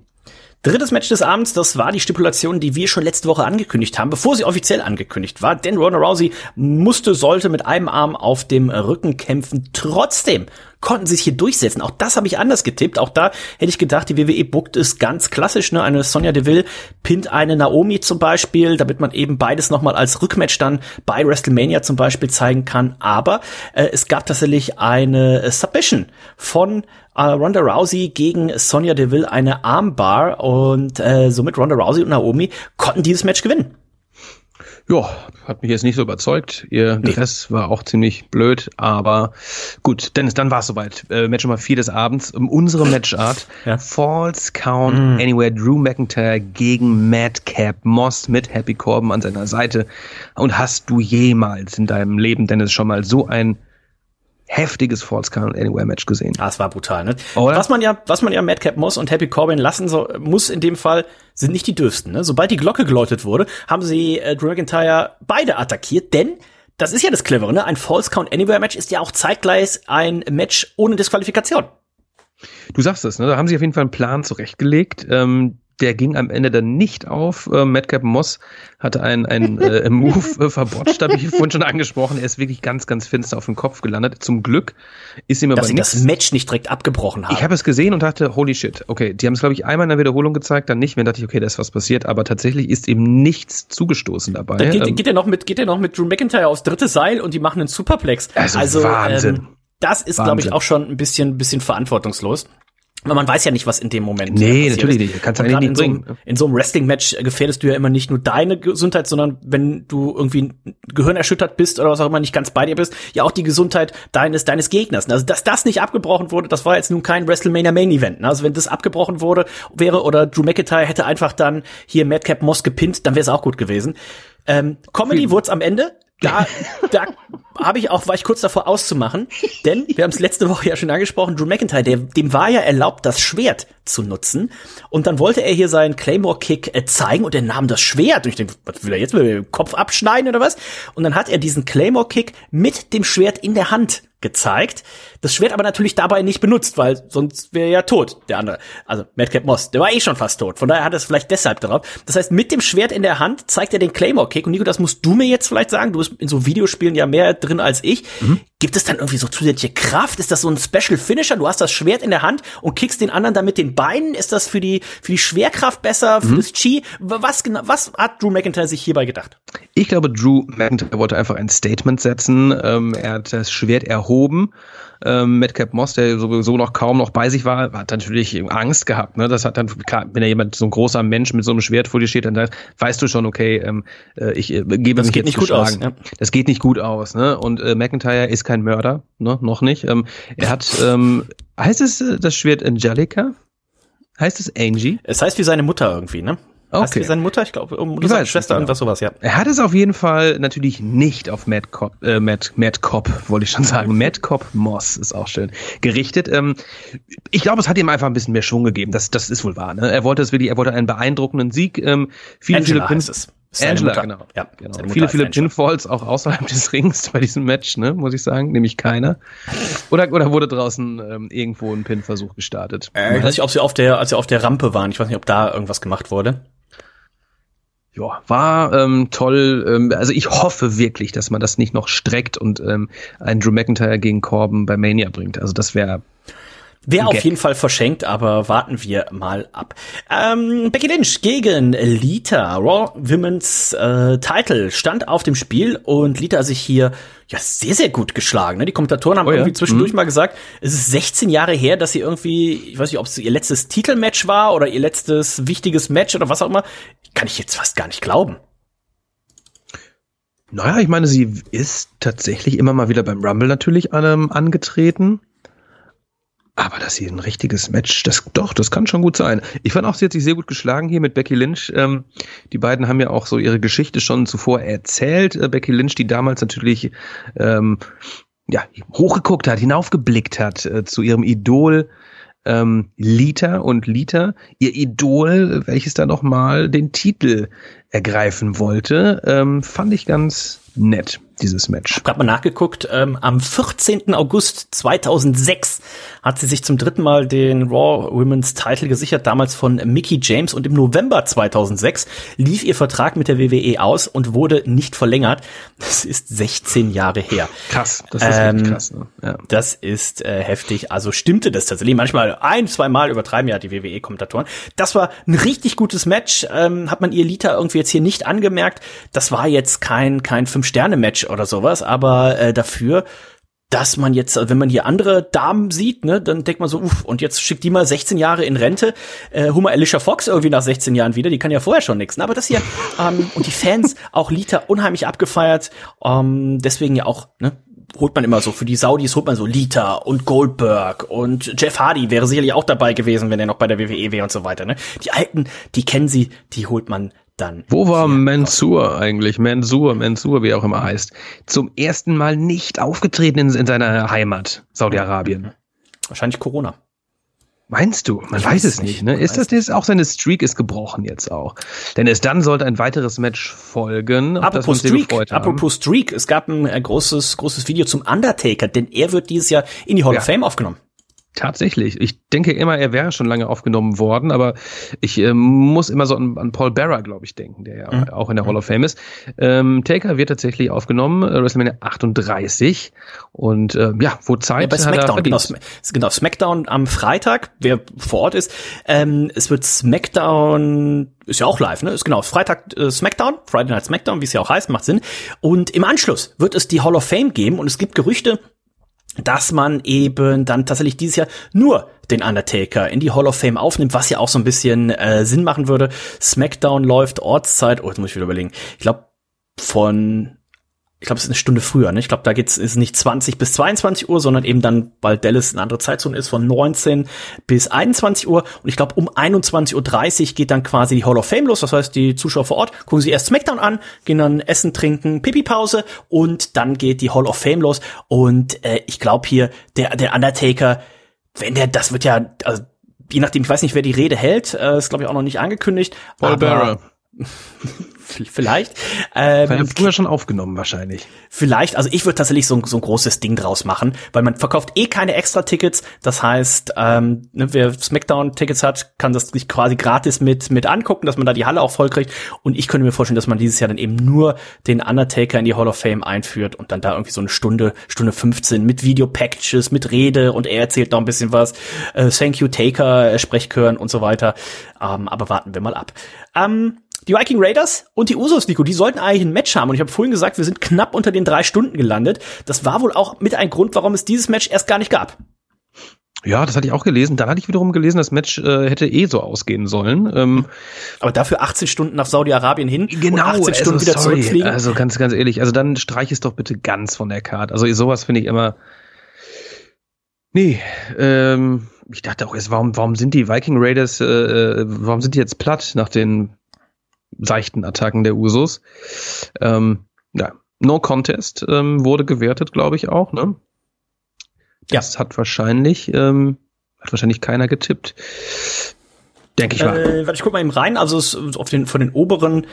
Drittes Match des Abends, das war die Stipulation, die wir schon letzte Woche angekündigt haben, bevor sie offiziell angekündigt war. Denn Ronda Rousey musste, sollte mit einem Arm auf dem Rücken kämpfen. Trotzdem konnten sie sich hier durchsetzen. Auch das habe ich anders getippt. Auch da hätte ich gedacht, die WWE buckt es ganz klassisch. Ne? Eine Sonja Deville pinnt eine Naomi zum Beispiel, damit man eben beides nochmal als Rückmatch dann bei WrestleMania zum Beispiel zeigen kann. Aber äh, es gab tatsächlich eine Submission von äh, Ronda Rousey gegen Sonja Deville eine Armbar und äh, somit Ronda Rousey und Naomi konnten dieses Match gewinnen. Ja, hat mich jetzt nicht so überzeugt. Ihr nee. Dress war auch ziemlich blöd, aber gut, Dennis, dann war es soweit. Äh, Match Nummer 4 des Abends. Um unsere Matchart. ja. False Count mm. Anywhere. Drew McIntyre gegen Madcap Moss mit Happy Corbin an seiner Seite. Und hast du jemals in deinem Leben, Dennis, schon mal so ein heftiges Falls Count Anywhere Match gesehen. Ah, es war brutal, ne? Oder? Was man ja, was man ja Madcap Moss und Happy Corbin lassen so, muss in dem Fall, sind nicht die dürfsten, ne? Sobald die Glocke geläutet wurde, haben sie äh, Drew McIntyre beide attackiert, denn das ist ja das Clevere, ne? Ein False Count Anywhere Match ist ja auch zeitgleich ein Match ohne Disqualifikation. Du sagst es, ne? Da haben sie auf jeden Fall einen Plan zurechtgelegt. Ähm, der ging am Ende dann nicht auf. Äh, Madcap Moss hatte einen, einen äh, Move äh, verbotscht, habe ich vorhin schon angesprochen. Er ist wirklich ganz, ganz finster auf dem Kopf gelandet. Zum Glück ist ihm aber Dass sie das Match nicht direkt abgebrochen haben. Ich habe es gesehen und dachte, holy shit. Okay, die haben es, glaube ich, einmal in der Wiederholung gezeigt, dann nicht mehr. dachte ich, okay, da ist was passiert. Aber tatsächlich ist eben nichts zugestoßen dabei. Dann geht, ähm, geht er noch mit, geht er noch mit Drew McIntyre aufs dritte Seil und die machen einen Superplex. Also, also Wahnsinn. Ähm, das ist, glaube ich, auch schon ein bisschen, bisschen verantwortungslos. Weil man weiß ja nicht, was in dem Moment Nee, natürlich nicht. Kannst du nicht bringen. So in so einem Wrestling-Match gefährdest du ja immer nicht nur deine Gesundheit, sondern wenn du irgendwie gehirnerschüttert bist oder was auch immer nicht ganz bei dir bist, ja auch die Gesundheit deines, deines Gegners. Also, dass das nicht abgebrochen wurde, das war jetzt nun kein WrestleMania Main Event. Also, wenn das abgebrochen wurde, wäre oder Drew McIntyre hätte einfach dann hier Madcap Moss gepinnt, dann wäre es auch gut gewesen. Ähm, Comedy wurde es am Ende. Da, da habe ich auch, war ich kurz davor auszumachen, denn wir haben es letzte Woche ja schon angesprochen, Drew McIntyre, der, dem war ja erlaubt, das Schwert zu nutzen. Und dann wollte er hier seinen Claymore-Kick äh, zeigen und er nahm das Schwert. Und ich denke, was will er jetzt mit dem Kopf abschneiden oder was? Und dann hat er diesen Claymore-Kick mit dem Schwert in der Hand gezeigt. Das Schwert aber natürlich dabei nicht benutzt, weil sonst wäre er ja tot, der andere. Also Madcap Moss, der war eh schon fast tot. Von daher hat er es vielleicht deshalb drauf. Das heißt, mit dem Schwert in der Hand zeigt er den Claymore-Kick. Und Nico, das musst du mir jetzt vielleicht sagen. Du bist in so Videospielen ja mehr drin als ich. Mhm. Gibt es dann irgendwie so zusätzliche Kraft? Ist das so ein Special Finisher? Du hast das Schwert in der Hand und kickst den anderen dann mit den Beinen? Ist das für die, für die Schwerkraft besser, für mhm. das Chi? Was genau, was hat Drew McIntyre sich hierbei gedacht? Ich glaube, Drew McIntyre wollte einfach ein Statement setzen. Ähm, er hat das Schwert erhoben. Ähm, Madcap Moss, der sowieso noch kaum noch bei sich war, hat natürlich Angst gehabt. Ne? Das hat dann, klar, wenn da jemand, so ein großer Mensch mit so einem Schwert vor dir steht, dann weißt du schon, okay, ähm, äh, ich äh, gebe das mich geht jetzt nicht gut aus. Ja. Das geht nicht gut aus. Ne? Und äh, McIntyre ist kein Mörder, ne? noch nicht. Ähm, er hat, ähm, heißt es äh, das Schwert Angelica? Heißt es Angie? Es heißt wie seine Mutter irgendwie, ne? Okay. Heißt wie seine Mutter, ich glaube, Mutter, seine Schwester, genau. irgendwas sowas, ja. Er hat es auf jeden Fall natürlich nicht auf Matt Cop, äh, Matt, Matt Cop, wollte ich schon sagen. Matt Cop Moss ist auch schön gerichtet. Ähm, ich glaube, es hat ihm einfach ein bisschen mehr Schwung gegeben. Das, das ist wohl wahr. Ne? Er wollte es wirklich, er wollte einen beeindruckenden Sieg. Ähm, viele, Angela viele Pins, Angela, genau. Ja, genau. Viele, viele Pinfalls auch außerhalb des Rings bei diesem Match, ne, muss ich sagen, nämlich keiner. Oder, oder wurde draußen ähm, irgendwo ein Pinversuch gestartet? Äh, ich weiß nicht, ob sie auf der, als sie auf der Rampe waren, ich weiß nicht, ob da irgendwas gemacht wurde. Ja, war ähm, toll. Ähm, also ich hoffe wirklich, dass man das nicht noch streckt und ähm, einen Drew McIntyre gegen Corbin bei Mania bringt. Also das wäre Wäre auf jeden Fall verschenkt, aber warten wir mal ab. Ähm, Becky Lynch gegen Lita. Raw Women's äh, Title stand auf dem Spiel und Lita sich hier ja sehr, sehr gut geschlagen. Ne? Die Kommentatoren haben oh, irgendwie zwischendurch mhm. mal gesagt, es ist 16 Jahre her, dass sie irgendwie, ich weiß nicht, ob es ihr letztes Titelmatch war oder ihr letztes wichtiges Match oder was auch immer. Kann ich jetzt fast gar nicht glauben. Naja, ich meine, sie ist tatsächlich immer mal wieder beim Rumble natürlich ähm, angetreten. Aber dass sie ein richtiges Match, das doch, das kann schon gut sein. Ich fand auch, sie hat sich sehr gut geschlagen hier mit Becky Lynch. Ähm, die beiden haben ja auch so ihre Geschichte schon zuvor erzählt. Äh, Becky Lynch, die damals natürlich ähm, ja, hochgeguckt hat, hinaufgeblickt hat äh, zu ihrem Idol ähm, Lita und Lita, ihr Idol, welches da nochmal den Titel ergreifen wollte, ähm, fand ich ganz nett dieses Match. Ich habe mal nachgeguckt. Ähm, am 14. August 2006 hat sie sich zum dritten Mal den Raw Women's Title gesichert, damals von Mickey James. Und im November 2006 lief ihr Vertrag mit der WWE aus und wurde nicht verlängert. Das ist 16 Jahre her. Krass, das ist ähm, krass. Ne? Ja. Das ist äh, heftig. Also stimmte das tatsächlich. Manchmal ein, zwei Mal übertreiben ja die WWE-Kommentatoren. Das war ein richtig gutes Match. Ähm, hat man ihr Lita irgendwie jetzt hier nicht angemerkt. Das war jetzt kein kein Fünf-Sterne-Match oder sowas, aber äh, dafür dass man jetzt, wenn man hier andere Damen sieht, ne, dann denkt man so, uff, und jetzt schickt die mal 16 Jahre in Rente, äh, mal Alicia Fox irgendwie nach 16 Jahren wieder, die kann ja vorher schon nichts. Ne? Aber das hier, ähm, und die Fans, auch Lita unheimlich abgefeiert, ähm, deswegen ja auch, ne, holt man immer so, für die Saudis holt man so Lita und Goldberg und Jeff Hardy wäre sicherlich auch dabei gewesen, wenn er noch bei der WWE wäre und so weiter. Ne? Die Alten, die kennen sie, die holt man dann. Wo war Mansour eigentlich? Mansour, Mansour, wie auch immer heißt. Zum ersten Mal nicht aufgetreten in, in seiner Heimat, Saudi-Arabien. Wahrscheinlich Corona. Meinst du? Man ich weiß es nicht. Ne? Ist das jetzt auch seine Streak ist gebrochen jetzt auch? Denn es dann sollte ein weiteres Match folgen. Apropos Streak, apropos Streak, es gab ein äh, großes großes Video zum Undertaker, denn er wird dieses Jahr in die Hall ja. of Fame aufgenommen. Tatsächlich. Ich denke immer, er wäre schon lange aufgenommen worden, aber ich äh, muss immer so an, an Paul Bearer, glaube ich, denken, der ja mhm. auch in der Hall of Fame ist. Ähm, Taker wird tatsächlich aufgenommen, äh, WrestleMania 38. Und äh, ja, wo Zeit ja, bei SmackDown, genau, genau, SmackDown am Freitag, wer vor Ort ist, ähm, es wird SmackDown ist ja auch live, ne? Ist genau, Freitag äh, SmackDown, Friday Night SmackDown, wie es ja auch heißt, macht Sinn. Und im Anschluss wird es die Hall of Fame geben und es gibt Gerüchte, dass man eben dann tatsächlich dieses Jahr nur den Undertaker in die Hall of Fame aufnimmt, was ja auch so ein bisschen äh, Sinn machen würde. SmackDown läuft Ortszeit, oh, jetzt muss ich wieder überlegen. Ich glaube von ich glaube, es ist eine Stunde früher, ne? Ich glaube, da geht's ist nicht 20 bis 22 Uhr, sondern eben dann, weil Dallas eine andere Zeitzone ist, von 19 bis 21 Uhr. Und ich glaube, um 21.30 Uhr geht dann quasi die Hall of Fame los. Das heißt, die Zuschauer vor Ort gucken sich erst SmackDown an, gehen dann essen, trinken, Pipi-Pause und dann geht die Hall of Fame los. Und äh, ich glaube hier, der, der Undertaker, wenn der, das wird ja, also, je nachdem, ich weiß nicht, wer die Rede hält, äh, ist glaube ich auch noch nicht angekündigt. Paul Bearer. vielleicht. Ähm, ja früher schon aufgenommen wahrscheinlich. Vielleicht, also ich würde tatsächlich so, so ein großes Ding draus machen, weil man verkauft eh keine Extra-Tickets. Das heißt, ähm, ne, wer Smackdown-Tickets hat, kann das sich quasi gratis mit, mit angucken, dass man da die Halle auch voll kriegt. Und ich könnte mir vorstellen, dass man dieses Jahr dann eben nur den Undertaker in die Hall of Fame einführt und dann da irgendwie so eine Stunde, Stunde 15 mit Video-Packages, mit Rede und er erzählt noch ein bisschen was. Äh, Thank you, Taker, äh, Sprechchören und so weiter. Ähm, aber warten wir mal ab. Ähm, die Viking Raiders und die Usos, Nico, die sollten eigentlich ein Match haben. Und ich habe vorhin gesagt, wir sind knapp unter den drei Stunden gelandet. Das war wohl auch mit ein Grund, warum es dieses Match erst gar nicht gab. Ja, das hatte ich auch gelesen. Dann hatte ich wiederum gelesen, das Match äh, hätte eh so ausgehen sollen. Ähm, Aber dafür 18 Stunden nach Saudi-Arabien hin genau, und 18 also, Stunden wieder sorry, zurückfliegen. Also ganz, ganz ehrlich, also dann streich es doch bitte ganz von der Karte. Also sowas finde ich immer. Nee, ähm, ich dachte auch erst, warum, warum sind die Viking Raiders, äh, äh warum sind die jetzt platt nach den seichten Attacken der Usos. Ähm, ja, No Contest ähm, wurde gewertet, glaube ich auch. Ne? Das ja. hat wahrscheinlich ähm, hat wahrscheinlich keiner getippt. Denke ich mal. Äh, warte, ich guck mal eben rein. Also es, auf den, von den oberen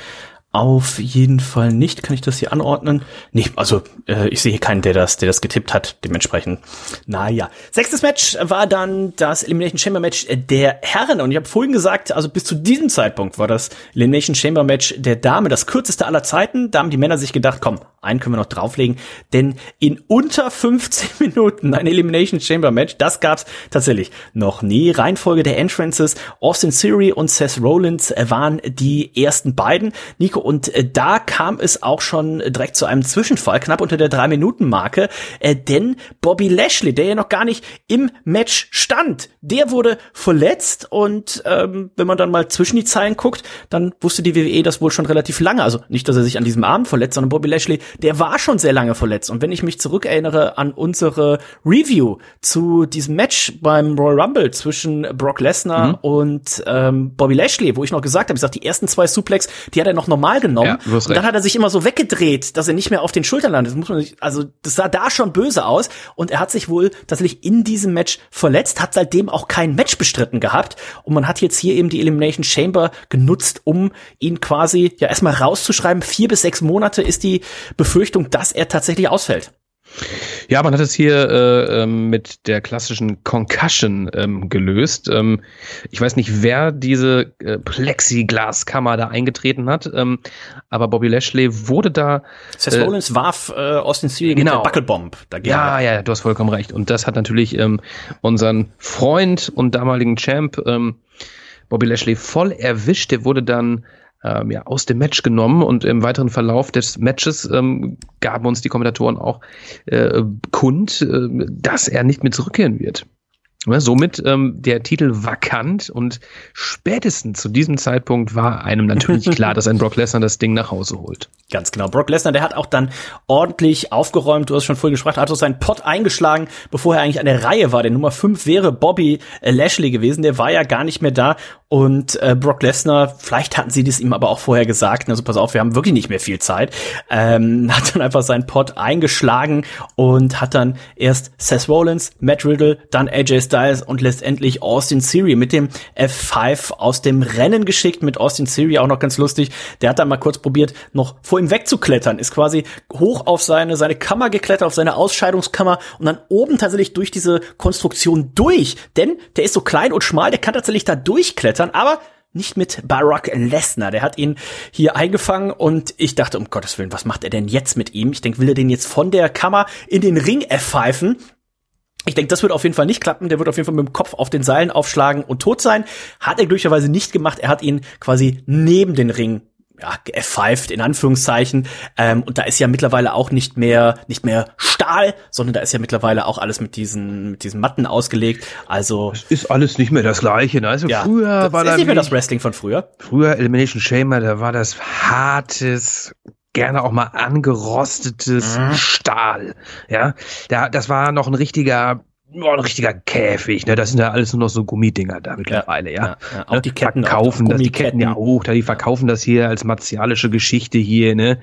auf jeden Fall nicht. Kann ich das hier anordnen? Nee, also äh, ich sehe keinen, der das, der das getippt hat. Dementsprechend, naja. Sechstes Match war dann das Elimination Chamber Match der Herren. Und ich habe vorhin gesagt, also bis zu diesem Zeitpunkt war das Elimination Chamber Match der Dame das kürzeste aller Zeiten. Da haben die Männer sich gedacht, komm, einen können wir noch drauflegen. Denn in unter 15 Minuten ein Elimination Chamber Match, das gab's tatsächlich noch nie. Reihenfolge der Entrances, Austin Theory und Seth Rollins waren die ersten beiden. Nico und äh, da kam es auch schon direkt zu einem Zwischenfall, knapp unter der Drei-Minuten-Marke, äh, denn Bobby Lashley, der ja noch gar nicht im Match stand, der wurde verletzt und ähm, wenn man dann mal zwischen die Zeilen guckt, dann wusste die WWE das wohl schon relativ lange. Also nicht, dass er sich an diesem Abend verletzt, sondern Bobby Lashley, der war schon sehr lange verletzt. Und wenn ich mich zurückerinnere an unsere Review zu diesem Match beim Royal Rumble zwischen Brock Lesnar mhm. und ähm, Bobby Lashley, wo ich noch gesagt habe, ich sag, die ersten zwei Suplex, die hat er noch normal normal genommen. Ja, und dann hat er sich immer so weggedreht, dass er nicht mehr auf den Schultern landet. Das muss man nicht, also das sah da schon böse aus. Und er hat sich wohl tatsächlich in diesem Match verletzt, hat seitdem auch kein Match bestritten gehabt. Und man hat jetzt hier eben die Elimination Chamber genutzt, um ihn quasi ja erstmal rauszuschreiben. Vier bis sechs Monate ist die Befürchtung, dass er tatsächlich ausfällt. Ja, man hat es hier äh, ähm, mit der klassischen Concussion ähm, gelöst. Ähm, ich weiß nicht, wer diese äh, Plexiglaskammer da eingetreten hat, ähm, aber Bobby Lashley wurde da. Seth äh, Rollins warf äh, Austin Theory genau. mit der Buckelbomb dagegen. Ja, ja, du hast vollkommen recht. Und das hat natürlich ähm, unseren Freund und damaligen Champ ähm, Bobby Lashley voll erwischt. Der wurde dann ähm, ja, aus dem Match genommen und im weiteren Verlauf des Matches ähm, gaben uns die Kommentatoren auch äh, kund, äh, dass er nicht mehr zurückkehren wird. Ja, somit ähm, der Titel vakant und spätestens zu diesem Zeitpunkt war einem natürlich klar, dass ein Brock Lesnar das Ding nach Hause holt. Ganz genau. Brock Lesnar, der hat auch dann ordentlich aufgeräumt. Du hast schon vorhin gesprochen, hat so seinen Pott eingeschlagen, bevor er eigentlich an der Reihe war. Der Nummer 5 wäre Bobby Lashley gewesen. Der war ja gar nicht mehr da. Und äh, Brock Lesnar, vielleicht hatten sie das ihm aber auch vorher gesagt, also pass auf, wir haben wirklich nicht mehr viel Zeit, ähm, hat dann einfach seinen Pott eingeschlagen und hat dann erst Seth Rollins, Matt Riddle, dann AJ Styles und letztendlich Austin Theory mit dem F5 aus dem Rennen geschickt, mit Austin Theory auch noch ganz lustig. Der hat dann mal kurz probiert, noch vor ihm wegzuklettern, ist quasi hoch auf seine, seine Kammer geklettert, auf seine Ausscheidungskammer und dann oben tatsächlich durch diese Konstruktion durch, denn der ist so klein und schmal, der kann tatsächlich da durchklettern, aber nicht mit Barack Lesnar. Der hat ihn hier eingefangen und ich dachte, um Gottes Willen, was macht er denn jetzt mit ihm? Ich denke, will er den jetzt von der Kammer in den Ring erpfeifen? Ich denke, das wird auf jeden Fall nicht klappen. Der wird auf jeden Fall mit dem Kopf auf den Seilen aufschlagen und tot sein. Hat er glücklicherweise nicht gemacht. Er hat ihn quasi neben den Ring ja, pfeift in Anführungszeichen. Ähm, und da ist ja mittlerweile auch nicht mehr nicht mehr Stahl, sondern da ist ja mittlerweile auch alles mit diesen mit diesen Matten ausgelegt. Also es ist alles nicht mehr das Gleiche. Ne? Also ja, früher war das ist nicht mehr das Wrestling von früher. Früher Elimination Chamber, da war das hartes gerne auch mal angerostetes mhm. Stahl. Ja, da, das war noch ein richtiger oh, ein richtiger Käfig, ne? Das sind ja alles nur noch so Gummidinger da mittlerweile, ja. ja, ja. Auch die Ketten verkaufen auch, das, die Ketten ja auch, da die verkaufen das hier als martialische Geschichte hier, ne?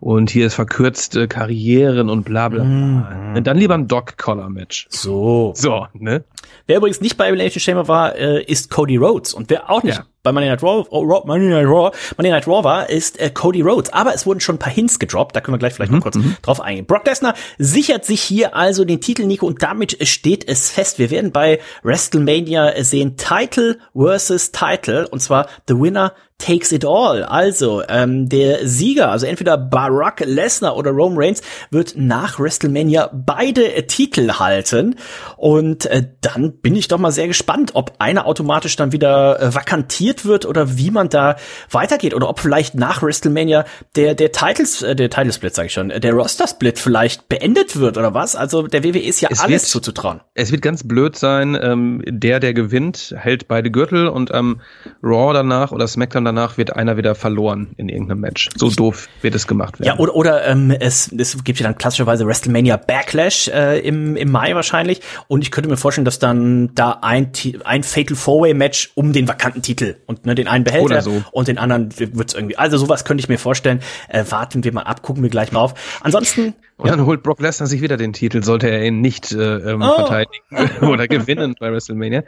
Und hier ist verkürzte Karrieren und bla bla. Mm. Dann lieber ein Dog-Collar-Match. So. So, ne? Wer übrigens nicht bei Elimination Chamber war, äh, ist Cody Rhodes. Und wer auch nicht ja. bei Monday Night Raw, oh, Raw, Monday Night Raw, Monday Night Raw war, ist äh, Cody Rhodes. Aber es wurden schon ein paar Hints gedroppt. Da können wir gleich vielleicht mhm. noch kurz mhm. drauf eingehen. Brock Lesnar sichert sich hier also den Titel, Nico, und damit steht es fest. Wir werden bei WrestleMania sehen Title versus Title. Und zwar The Winner takes it all. Also ähm, der Sieger, also entweder Barack Lesnar oder Roman Reigns, wird nach WrestleMania beide äh, Titel halten. Und äh, dann bin ich doch mal sehr gespannt, ob einer automatisch dann wieder äh, vakantiert wird oder wie man da weitergeht oder ob vielleicht nach WrestleMania der der Titles äh, der Titlesplit sage ich schon, der Roster Split vielleicht beendet wird oder was? Also der WWE ist ja es alles wird, zuzutrauen. Es wird ganz blöd sein, ähm, der der gewinnt hält beide Gürtel und am ähm, Raw danach oder SmackDown danach wird einer wieder verloren in irgendeinem Match. So doof wird es gemacht werden. Ja, oder, oder ähm, es, es gibt ja dann klassischerweise WrestleMania Backlash äh, im, im Mai wahrscheinlich. Und ich könnte mir vorstellen, dass dann da ein, ein Fatal Four-Way-Match um den vakanten Titel und ne, den einen behält so. und den anderen wird's irgendwie. Also sowas könnte ich mir vorstellen. Äh, warten wir mal ab, gucken wir gleich mal auf. Ansonsten. Und ja. dann holt Brock Lesnar sich wieder den Titel, sollte er ihn nicht äh, ähm, oh. verteidigen oder gewinnen bei WrestleMania.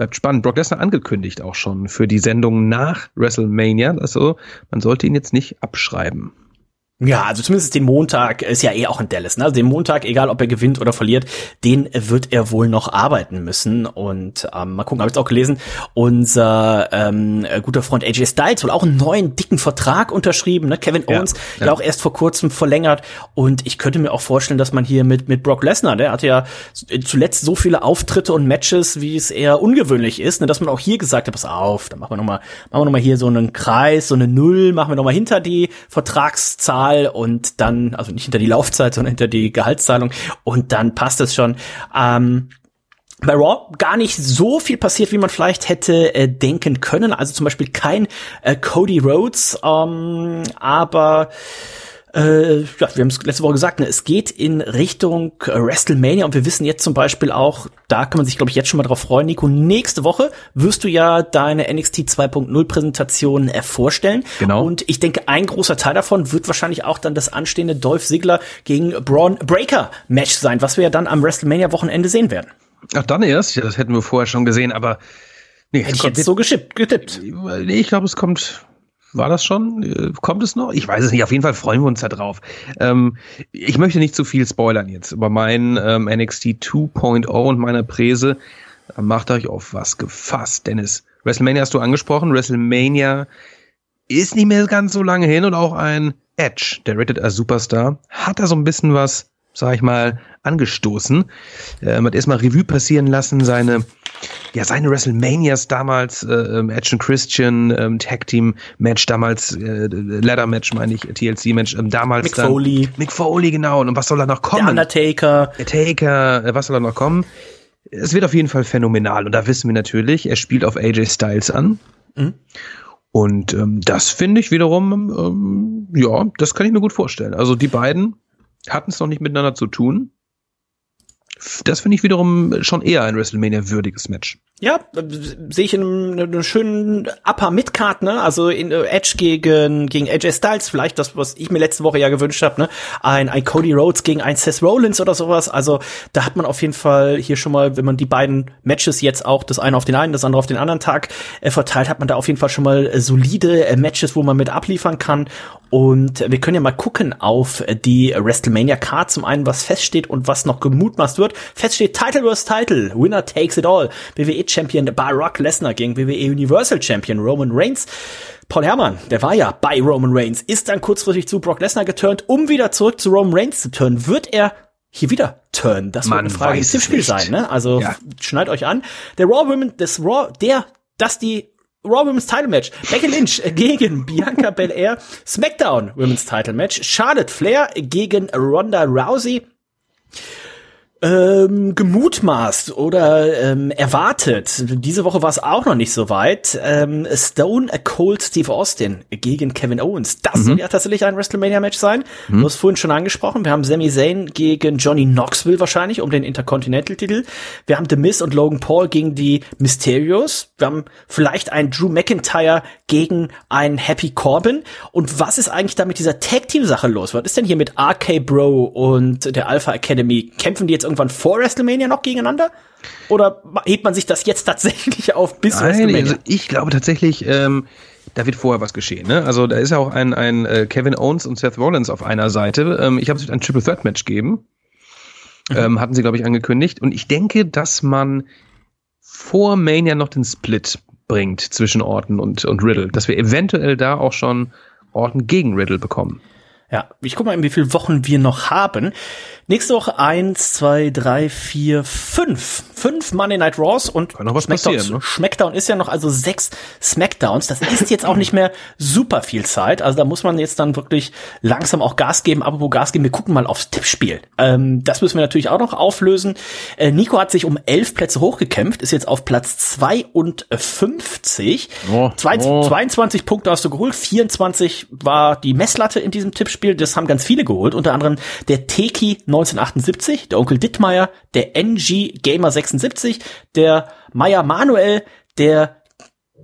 Bleibt spannend. Brock Lesnar angekündigt auch schon für die Sendung nach WrestleMania. Also man sollte ihn jetzt nicht abschreiben. Ja, also zumindest den Montag ist ja eh auch in Dallas. Ne? Also den Montag, egal ob er gewinnt oder verliert, den wird er wohl noch arbeiten müssen. Und ähm, mal gucken, habe ich auch gelesen. Unser ähm, guter Freund AJ Styles wohl auch einen neuen dicken Vertrag unterschrieben. Ne? Kevin Owens ja, ja. auch erst vor kurzem verlängert. Und ich könnte mir auch vorstellen, dass man hier mit mit Brock Lesnar, der hatte ja zuletzt so viele Auftritte und Matches, wie es eher ungewöhnlich ist, ne? dass man auch hier gesagt hat, pass auf, dann machen wir noch mal, machen wir noch mal hier so einen Kreis, so eine Null, machen wir noch mal hinter die Vertragszahl Zahl und dann, also nicht hinter die Laufzeit, sondern hinter die Gehaltszahlung und dann passt es schon. Ähm, bei Raw gar nicht so viel passiert, wie man vielleicht hätte äh, denken können. Also zum Beispiel kein äh, Cody Rhodes, ähm, aber äh, ja, wir haben es letzte Woche gesagt, ne, es geht in Richtung äh, WrestleMania und wir wissen jetzt zum Beispiel auch, da kann man sich, glaube ich, jetzt schon mal drauf freuen, Nico, nächste Woche wirst du ja deine NXT 2.0 Präsentation äh, vorstellen. Genau. Und ich denke, ein großer Teil davon wird wahrscheinlich auch dann das anstehende Dolph Ziggler gegen Braun Breaker Match sein, was wir ja dann am WrestleMania Wochenende sehen werden. Ach, dann erst? Ja, das hätten wir vorher schon gesehen, aber nee, Hätte ich jetzt so geschippt, getippt. Nee, ich glaube, es kommt war das schon? Äh, kommt es noch? Ich weiß es nicht. Auf jeden Fall freuen wir uns da drauf. Ähm, ich möchte nicht zu viel spoilern jetzt über mein ähm, NXT 2.0 und meine Präse. Macht euch auf was gefasst, Dennis. WrestleMania hast du angesprochen. WrestleMania ist nicht mehr ganz so lange hin und auch ein Edge, der Rated als Superstar, hat da so ein bisschen was, sag ich mal, angestoßen. Ähm, hat erstmal Revue passieren lassen, seine ja, seine WrestleManias damals, äh, ähm, Edge and Christian, ähm, Tag Team Match damals, äh, Ladder Match meine ich, TLC Match, ähm, damals Mick dann. Foley. Mick Foley, genau. Und was soll da noch kommen? Der Undertaker. Der Taker, äh, was soll da noch kommen? Es wird auf jeden Fall phänomenal. Und da wissen wir natürlich, er spielt auf AJ Styles an. Mhm. Und ähm, das finde ich wiederum, ähm, ja, das kann ich mir gut vorstellen. Also die beiden hatten es noch nicht miteinander zu tun das finde ich wiederum schon eher ein WrestleMania-würdiges Match. Ja, sehe ich in einem, einem schönen Upper Midcard, ne? Also in äh, Edge gegen gegen AJ Styles, vielleicht das, was ich mir letzte Woche ja gewünscht habe, ne? Ein, ein Cody Rhodes gegen ein Seth Rollins oder sowas. Also da hat man auf jeden Fall hier schon mal, wenn man die beiden Matches jetzt auch das eine auf den einen, das andere auf den anderen Tag äh, verteilt, hat man da auf jeden Fall schon mal äh, solide äh, Matches, wo man mit abliefern kann. Und wir können ja mal gucken auf die WrestleMania Card zum einen, was feststeht und was noch gemutmaßt wird. Feststeht Title vs. Title, Winner takes it all. WWE Champion Brock Lesnar gegen WWE Universal Champion Roman Reigns. Paul Herrmann, der war ja bei Roman Reigns, ist dann kurzfristig zu Brock Lesnar geturnt, um wieder zurück zu Roman Reigns zu turnen. Wird er hier wieder turn? Das Man wird eine Frage im Tippspiel sein, ne? Also ja. schneid euch an. Der Raw Women, das Raw, der, das die Raw Women's Title Match. Becky Lynch gegen Bianca Belair. SmackDown Women's Title Match. Charlotte Flair gegen Ronda Rousey. Ähm, gemutmaßt oder ähm, erwartet. Diese Woche war es auch noch nicht so weit. Ähm, Stone Cold Steve Austin gegen Kevin Owens. Das mhm. soll ja tatsächlich ein WrestleMania-Match sein. Mhm. Du hast vorhin schon angesprochen. Wir haben Sami Zayn gegen Johnny Knoxville wahrscheinlich um den Intercontinental-Titel. Wir haben The Miz und Logan Paul gegen die Mysterios. Wir haben vielleicht einen Drew McIntyre gegen einen Happy Corbin. Und was ist eigentlich da mit dieser Tag-Team-Sache los? Was ist denn hier mit RK Bro und der Alpha Academy? Kämpfen die jetzt irgendwann vor WrestleMania noch gegeneinander? Oder hebt man sich das jetzt tatsächlich auf bis Nein, WrestleMania? Also ich glaube tatsächlich, ähm, da wird vorher was geschehen. Ne? Also da ist ja auch ein, ein äh, Kevin Owens und Seth Rollins auf einer Seite. Ähm, ich habe es ein Triple Threat Match geben. Mhm. Ähm, hatten sie, glaube ich, angekündigt. Und ich denke, dass man vor Mania noch den Split bringt zwischen Orton und, und Riddle. Dass wir eventuell da auch schon Orton gegen Riddle bekommen. Ja, ich guck mal, wie viele Wochen wir noch haben. Nächste Woche eins, zwei, drei, vier, fünf. Fünf Monday Night Raws und noch was Smackdown, ne? Smackdown ist ja noch also sechs Smackdowns. Das ist jetzt auch nicht mehr super viel Zeit. Also da muss man jetzt dann wirklich langsam auch Gas geben. Aber wo Gas geben, wir gucken mal aufs Tippspiel. Ähm, das müssen wir natürlich auch noch auflösen. Äh, Nico hat sich um elf Plätze hochgekämpft, ist jetzt auf Platz 52. Oh, Zwei, oh. 22 Punkte hast du geholt, 24 war die Messlatte in diesem Tippspiel. Das haben ganz viele geholt, unter anderem der Teki 1978, der Onkel Dittmeier, der NG Gamer 76, der Meier Manuel, der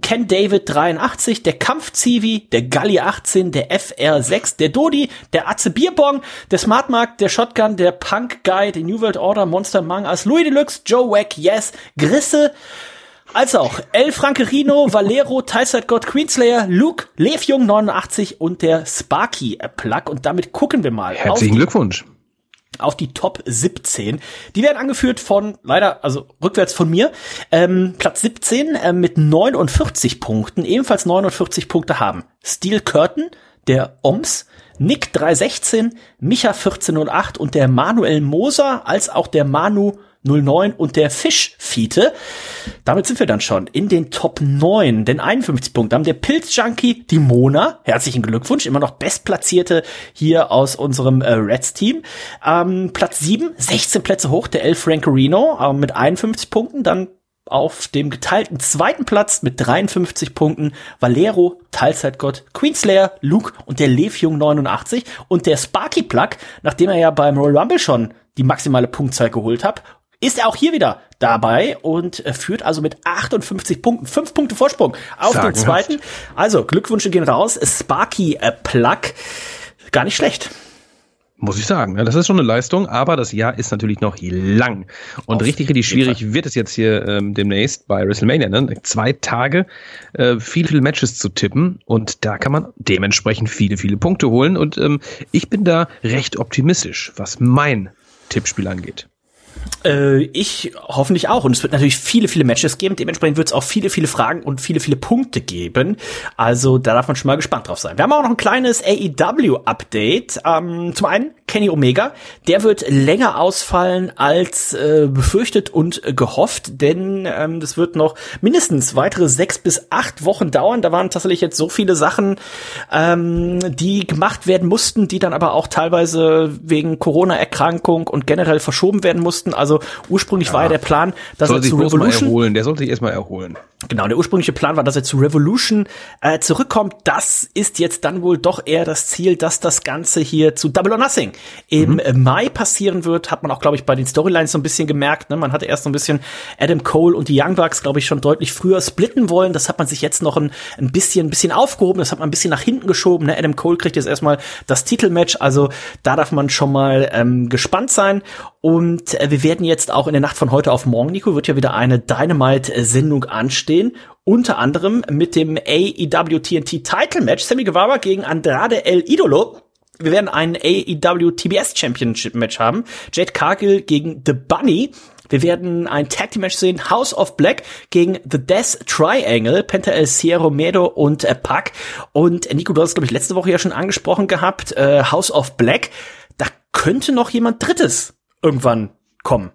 Ken David 83, der Kampfzivi, der Galli 18, der FR6, der Dodi, der Atze Bierbong, der Smartmark, der Shotgun, der Punk Guy, der New World Order, Monster Mang Louis Deluxe, Joe Wack, Yes, Grisse, als auch El Frankerino, Valero, Teilzeitgott, Queenslayer, Luke, Levjung 89 und der Sparky Plug. Und damit gucken wir mal Herzlichen auf, Glückwunsch. auf die Top 17. Die werden angeführt von, leider, also rückwärts von mir, ähm, Platz 17 äh, mit 49 Punkten, ebenfalls 49 Punkte haben. Steel Curtain, der Oms, Nick 316, Micha 1408 und der Manuel Moser, als auch der Manu 09 und der Fischfiete. Damit sind wir dann schon in den Top 9, denn 51 Punkte haben der Pilz-Junkie, die Mona, herzlichen Glückwunsch, immer noch Bestplatzierte hier aus unserem äh, Reds-Team. Ähm, Platz 7, 16 Plätze hoch, der El Francorino äh, mit 51 Punkten, dann auf dem geteilten zweiten Platz mit 53 Punkten Valero, Teilzeitgott, Queenslayer, Luke und der Levjung 89 und der Sparky Plug, nachdem er ja beim Royal Rumble schon die maximale Punktzahl geholt hat, ist er auch hier wieder dabei und äh, führt also mit 58 Punkten, fünf Punkte Vorsprung auf den Sagenhaft. zweiten. Also Glückwünsche gehen raus. Sparky äh, Plug, gar nicht schlecht. Muss ich sagen. Ja, das ist schon eine Leistung, aber das Jahr ist natürlich noch lang. Und Auf richtig, richtig schwierig wird es jetzt hier ähm, demnächst bei WrestleMania. Ne? Zwei Tage, äh, viele, viele Matches zu tippen und da kann man dementsprechend viele, viele Punkte holen. Und ähm, ich bin da recht optimistisch, was mein Tippspiel angeht. Äh, ich hoffentlich auch. Und es wird natürlich viele, viele Matches geben. Dementsprechend wird es auch viele, viele Fragen und viele, viele Punkte geben. Also da darf man schon mal gespannt drauf sein. Wir haben auch noch ein kleines AEW-Update. Ähm, zum einen Kenny Omega. Der wird länger ausfallen als äh, befürchtet und äh, gehofft, denn ähm, das wird noch mindestens weitere sechs bis acht Wochen dauern. Da waren tatsächlich jetzt so viele Sachen, ähm, die gemacht werden mussten, die dann aber auch teilweise wegen Corona-Erkrankung und generell verschoben werden mussten. Also ursprünglich war ja der Plan, dass Soll er sich zu Revolution erholen. Der sollte sich erstmal erholen. Genau, der ursprüngliche Plan war, dass er zu Revolution äh, zurückkommt. Das ist jetzt dann wohl doch eher das Ziel, dass das Ganze hier zu Double or Nothing im äh, Mai passieren wird. Hat man auch, glaube ich, bei den Storylines so ein bisschen gemerkt. Ne? Man hatte erst so ein bisschen Adam Cole und die Young Bucks, glaube ich, schon deutlich früher splitten wollen. Das hat man sich jetzt noch ein, ein bisschen, ein bisschen aufgehoben. Das hat man ein bisschen nach hinten geschoben. Ne? Adam Cole kriegt jetzt erstmal das Titelmatch. Also da darf man schon mal ähm, gespannt sein. Und äh, wir werden jetzt auch in der Nacht von heute auf morgen, Nico, wird ja wieder eine Dynamite-Sendung anstehen. Unter anderem mit dem AEW TNT Title Match. Sammy Guevara gegen Andrade El Idolo. Wir werden ein AEW TBS Championship Match haben. Jade Cargill gegen The Bunny. Wir werden ein Tag Team Match sehen. House of Black gegen The Death Triangle. Penta El Sierra Medo und äh, Pac. Und Nico, du hast glaube ich letzte Woche ja schon angesprochen gehabt. Äh, House of Black. Da könnte noch jemand Drittes irgendwann kommen.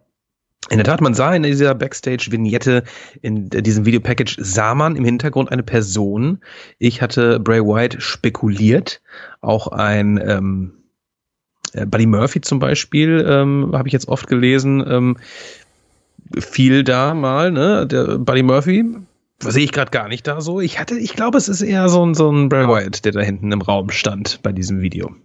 In der Tat, man sah in dieser Backstage-Vignette, in diesem Videopackage, sah man im Hintergrund eine Person. Ich hatte Bray Wyatt spekuliert, auch ein, ähm, Äh, Buddy Murphy zum Beispiel, ähm, habe ich jetzt oft gelesen, ähm, viel da mal, ne? Der Buddy Murphy, sehe ich gerade gar nicht da so. Ich hatte, ich glaube, es ist eher so ein, so ein Bray Wyatt, der da hinten im Raum stand bei diesem Video.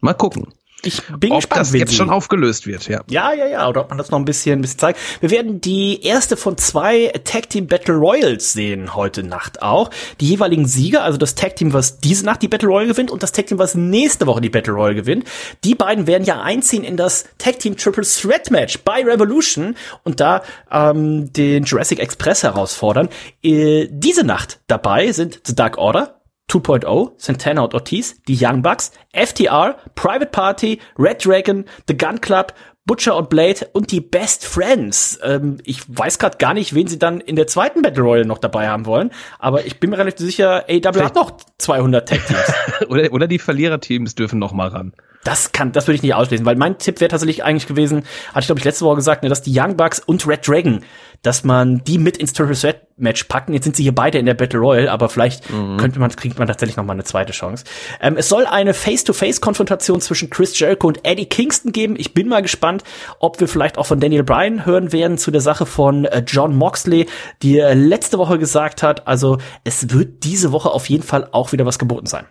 Mal gucken. Ich bin ob gespannt, das jetzt sie- schon aufgelöst wird, ja. Ja, ja, ja, oder ob man das noch ein bisschen, ein bisschen zeigt. Wir werden die erste von zwei Tag Team Battle Royals sehen heute Nacht auch. Die jeweiligen Sieger, also das Tag Team, was diese Nacht die Battle Royal gewinnt und das Tag Team, was nächste Woche die Battle Royal gewinnt. Die beiden werden ja einziehen in das Tag Team Triple Threat Match bei Revolution und da ähm, den Jurassic Express herausfordern. Äh, diese Nacht dabei sind The Dark Order, 2.0, Santana und Ortiz, die Young Bucks, FTR, Private Party, Red Dragon, The Gun Club, Butcher und Blade und die Best Friends. Ähm, ich weiß gerade gar nicht, wen sie dann in der zweiten Battle Royale noch dabei haben wollen, aber ich bin mir relativ sicher, AW hat noch 200 Tag Teams. Oder, oder die Verliererteams dürfen noch mal ran. Das kann, das würde ich nicht ausschließen, weil mein Tipp wäre tatsächlich eigentlich gewesen, hatte ich glaube ich letzte Woche gesagt, ne, dass die Young Bucks und Red Dragon, dass man die mit ins Triple Threat Match packen. Jetzt sind sie hier beide in der Battle Royale, aber vielleicht könnte man, kriegt man tatsächlich noch mal eine zweite Chance. Ähm, es soll eine Face-to-Face-Konfrontation zwischen Chris Jericho und Eddie Kingston geben. Ich bin mal gespannt, ob wir vielleicht auch von Daniel Bryan hören werden zu der Sache von äh, John Moxley, die er letzte Woche gesagt hat. Also es wird diese Woche auf jeden Fall auch wieder was geboten sein.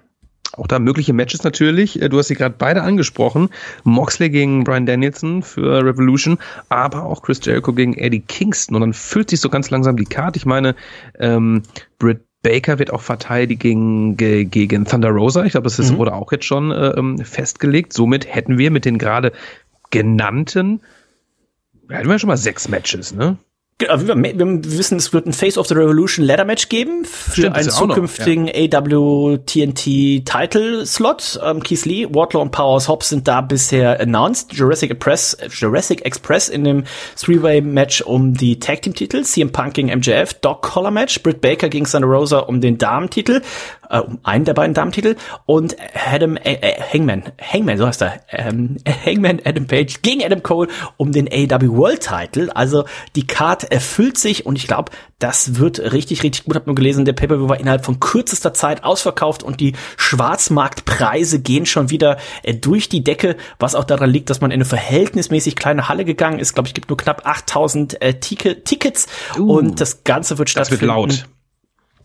Auch da mögliche Matches natürlich. Äh, Du hast sie gerade beide angesprochen. Moxley gegen Brian Danielson für Revolution, aber auch Chris Jericho gegen Eddie Kingston. Und dann füllt sich so ganz langsam die Karte. Ich meine, ähm, Britt Baker wird auch verteidigen ge gegen Thunder Rosa. Ich glaube, das ist, wurde auch jetzt schon äh, ähm, festgelegt. Somit hätten wir mit den gerade genannten, hätten wir schon mal sechs Matches, ne? Wir, wissen, es wird ein Face of the Revolution Ladder Match geben für Stimmt, einen ist ja zukünftigen AW TNT Title Slot. Ähm, Keith Lee, Wardlow und Powers Hobbs sind da bisher announced. Jurassic Express, Jurassic Express in dem Three-Way Match um die Tag Team Titel. CM Punk gegen MJF, Doc Collar Match, Britt Baker gegen Thunder Rosa um den Damentitel, äh, um einen der beiden Damentitel und Adam äh, äh, Hangman, Hangman, so heißt er, ähm, Hangman Adam Page gegen Adam Cole um den AW World Title. Also die Card erfüllt sich und ich glaube, das wird richtig, richtig gut. Hab nur gelesen, der Pay-Per-View war innerhalb von kürzester Zeit ausverkauft und die Schwarzmarktpreise gehen schon wieder äh, durch die Decke, was auch daran liegt, dass man in eine verhältnismäßig kleine Halle gegangen ist. Glaube ich, gibt nur knapp 8000 äh, Ticket Tickets Uh, und das Ganze wird Das wird stattfinden. laut.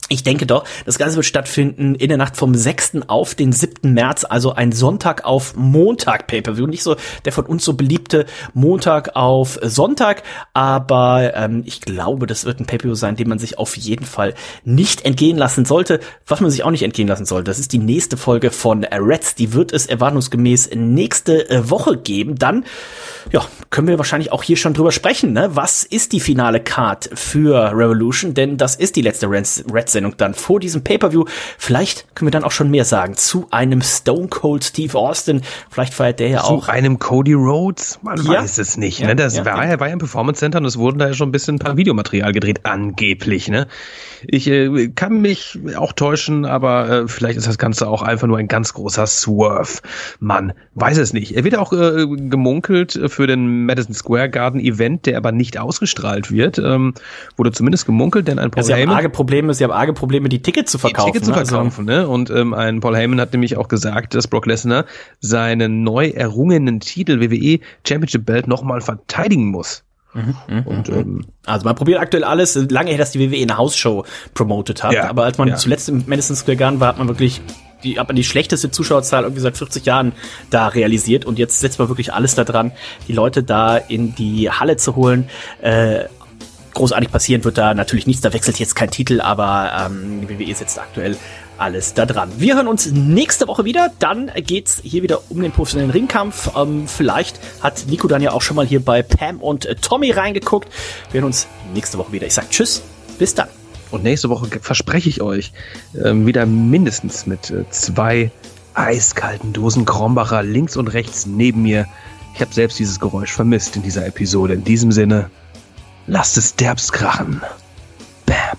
Ich denke doch, das Ganze wird stattfinden in der Nacht vom 6. auf den 7. März, also ein Sonntag auf Montag Pay-Per-View. Nicht so der von uns so beliebte Montag auf Sonntag, aber ähm, ich glaube, das wird ein Pay-Per-View sein, den man sich auf jeden Fall nicht entgehen lassen sollte. Was man sich auch nicht entgehen lassen sollte, das ist die nächste Folge von Reds. Die wird es erwartungsgemäß nächste äh, Woche geben. Dann ja, können wir wahrscheinlich auch hier schon drüber sprechen. Ne? Was ist die finale Card für Revolution? Denn das ist die letzte Red-Sendung dann vor diesem Pay-Per-View. Vielleicht können wir dann auch schon mehr sagen zu einem Stone Cold Steve Austin. Vielleicht feiert der ja Zu auch. einem Cody Rhodes? Man Ja. weiß es nicht. Ja, ne? Das ja, war, ja. ja. war ja im Performance Center und es wurden da ja schon ein bisschen ein paar Videomaterial gedreht, angeblich. Ne? Ich äh, kann mich auch täuschen, aber äh, vielleicht ist das Ganze auch einfach nur ein ganz großer Swerve. Man weiß es nicht. Er wird auch äh, gemunkelt für den Madison Square Garden Event, der aber nicht ausgestrahlt wird. Ähm, wurde zumindest gemunkelt, denn ein Paul Ja, sie haben Heyman- arge Probleme, sie haben arge Probleme, die Tickets zu verkaufen. Tickets zu ne? Also, verkaufen, ne? Und ähm, ein Paul Heyman hat nämlich auch gesagt, dass Brock Lesnar seinen neu errungenen Titel WWE Championship Belt nochmal verteidigen muss. Mhm, Und ähm, Also man probiert aktuell alles. Lange her, dass die WWE eine Hausshow promotet hat. Ja, aber als man ja. zuletzt im Madison Square Garden war, hat man wirklich die, hat man die schlechteste Zuschauerzahl irgendwie seit 40 Jahren da realisiert. Und jetzt setzt man wirklich alles da dran, die Leute da in die Halle zu holen. Äh, großartig passieren wird da natürlich nichts. Da wechselt jetzt kein Titel, aber ähm, die WWE setzt aktuell alles da dran. Wir hören uns nächste Woche wieder. Dann geht's hier wieder um den professionellen Ringkampf. Ähm, vielleicht hat Nico dann ja auch schon mal hier bei Pam und äh, Tommy reingeguckt. Wir hören uns nächste Woche wieder. Ich sag Tschüss, bis dann. und nächste Woche verspreche ich euch ähm, wieder mindestens mit äh, zwei eiskalten Dosen Krombacher links und rechts neben mir. Ich habe selbst dieses Geräusch vermisst in dieser Episode. In diesem Sinne, lasst es derbst krachen. Bam.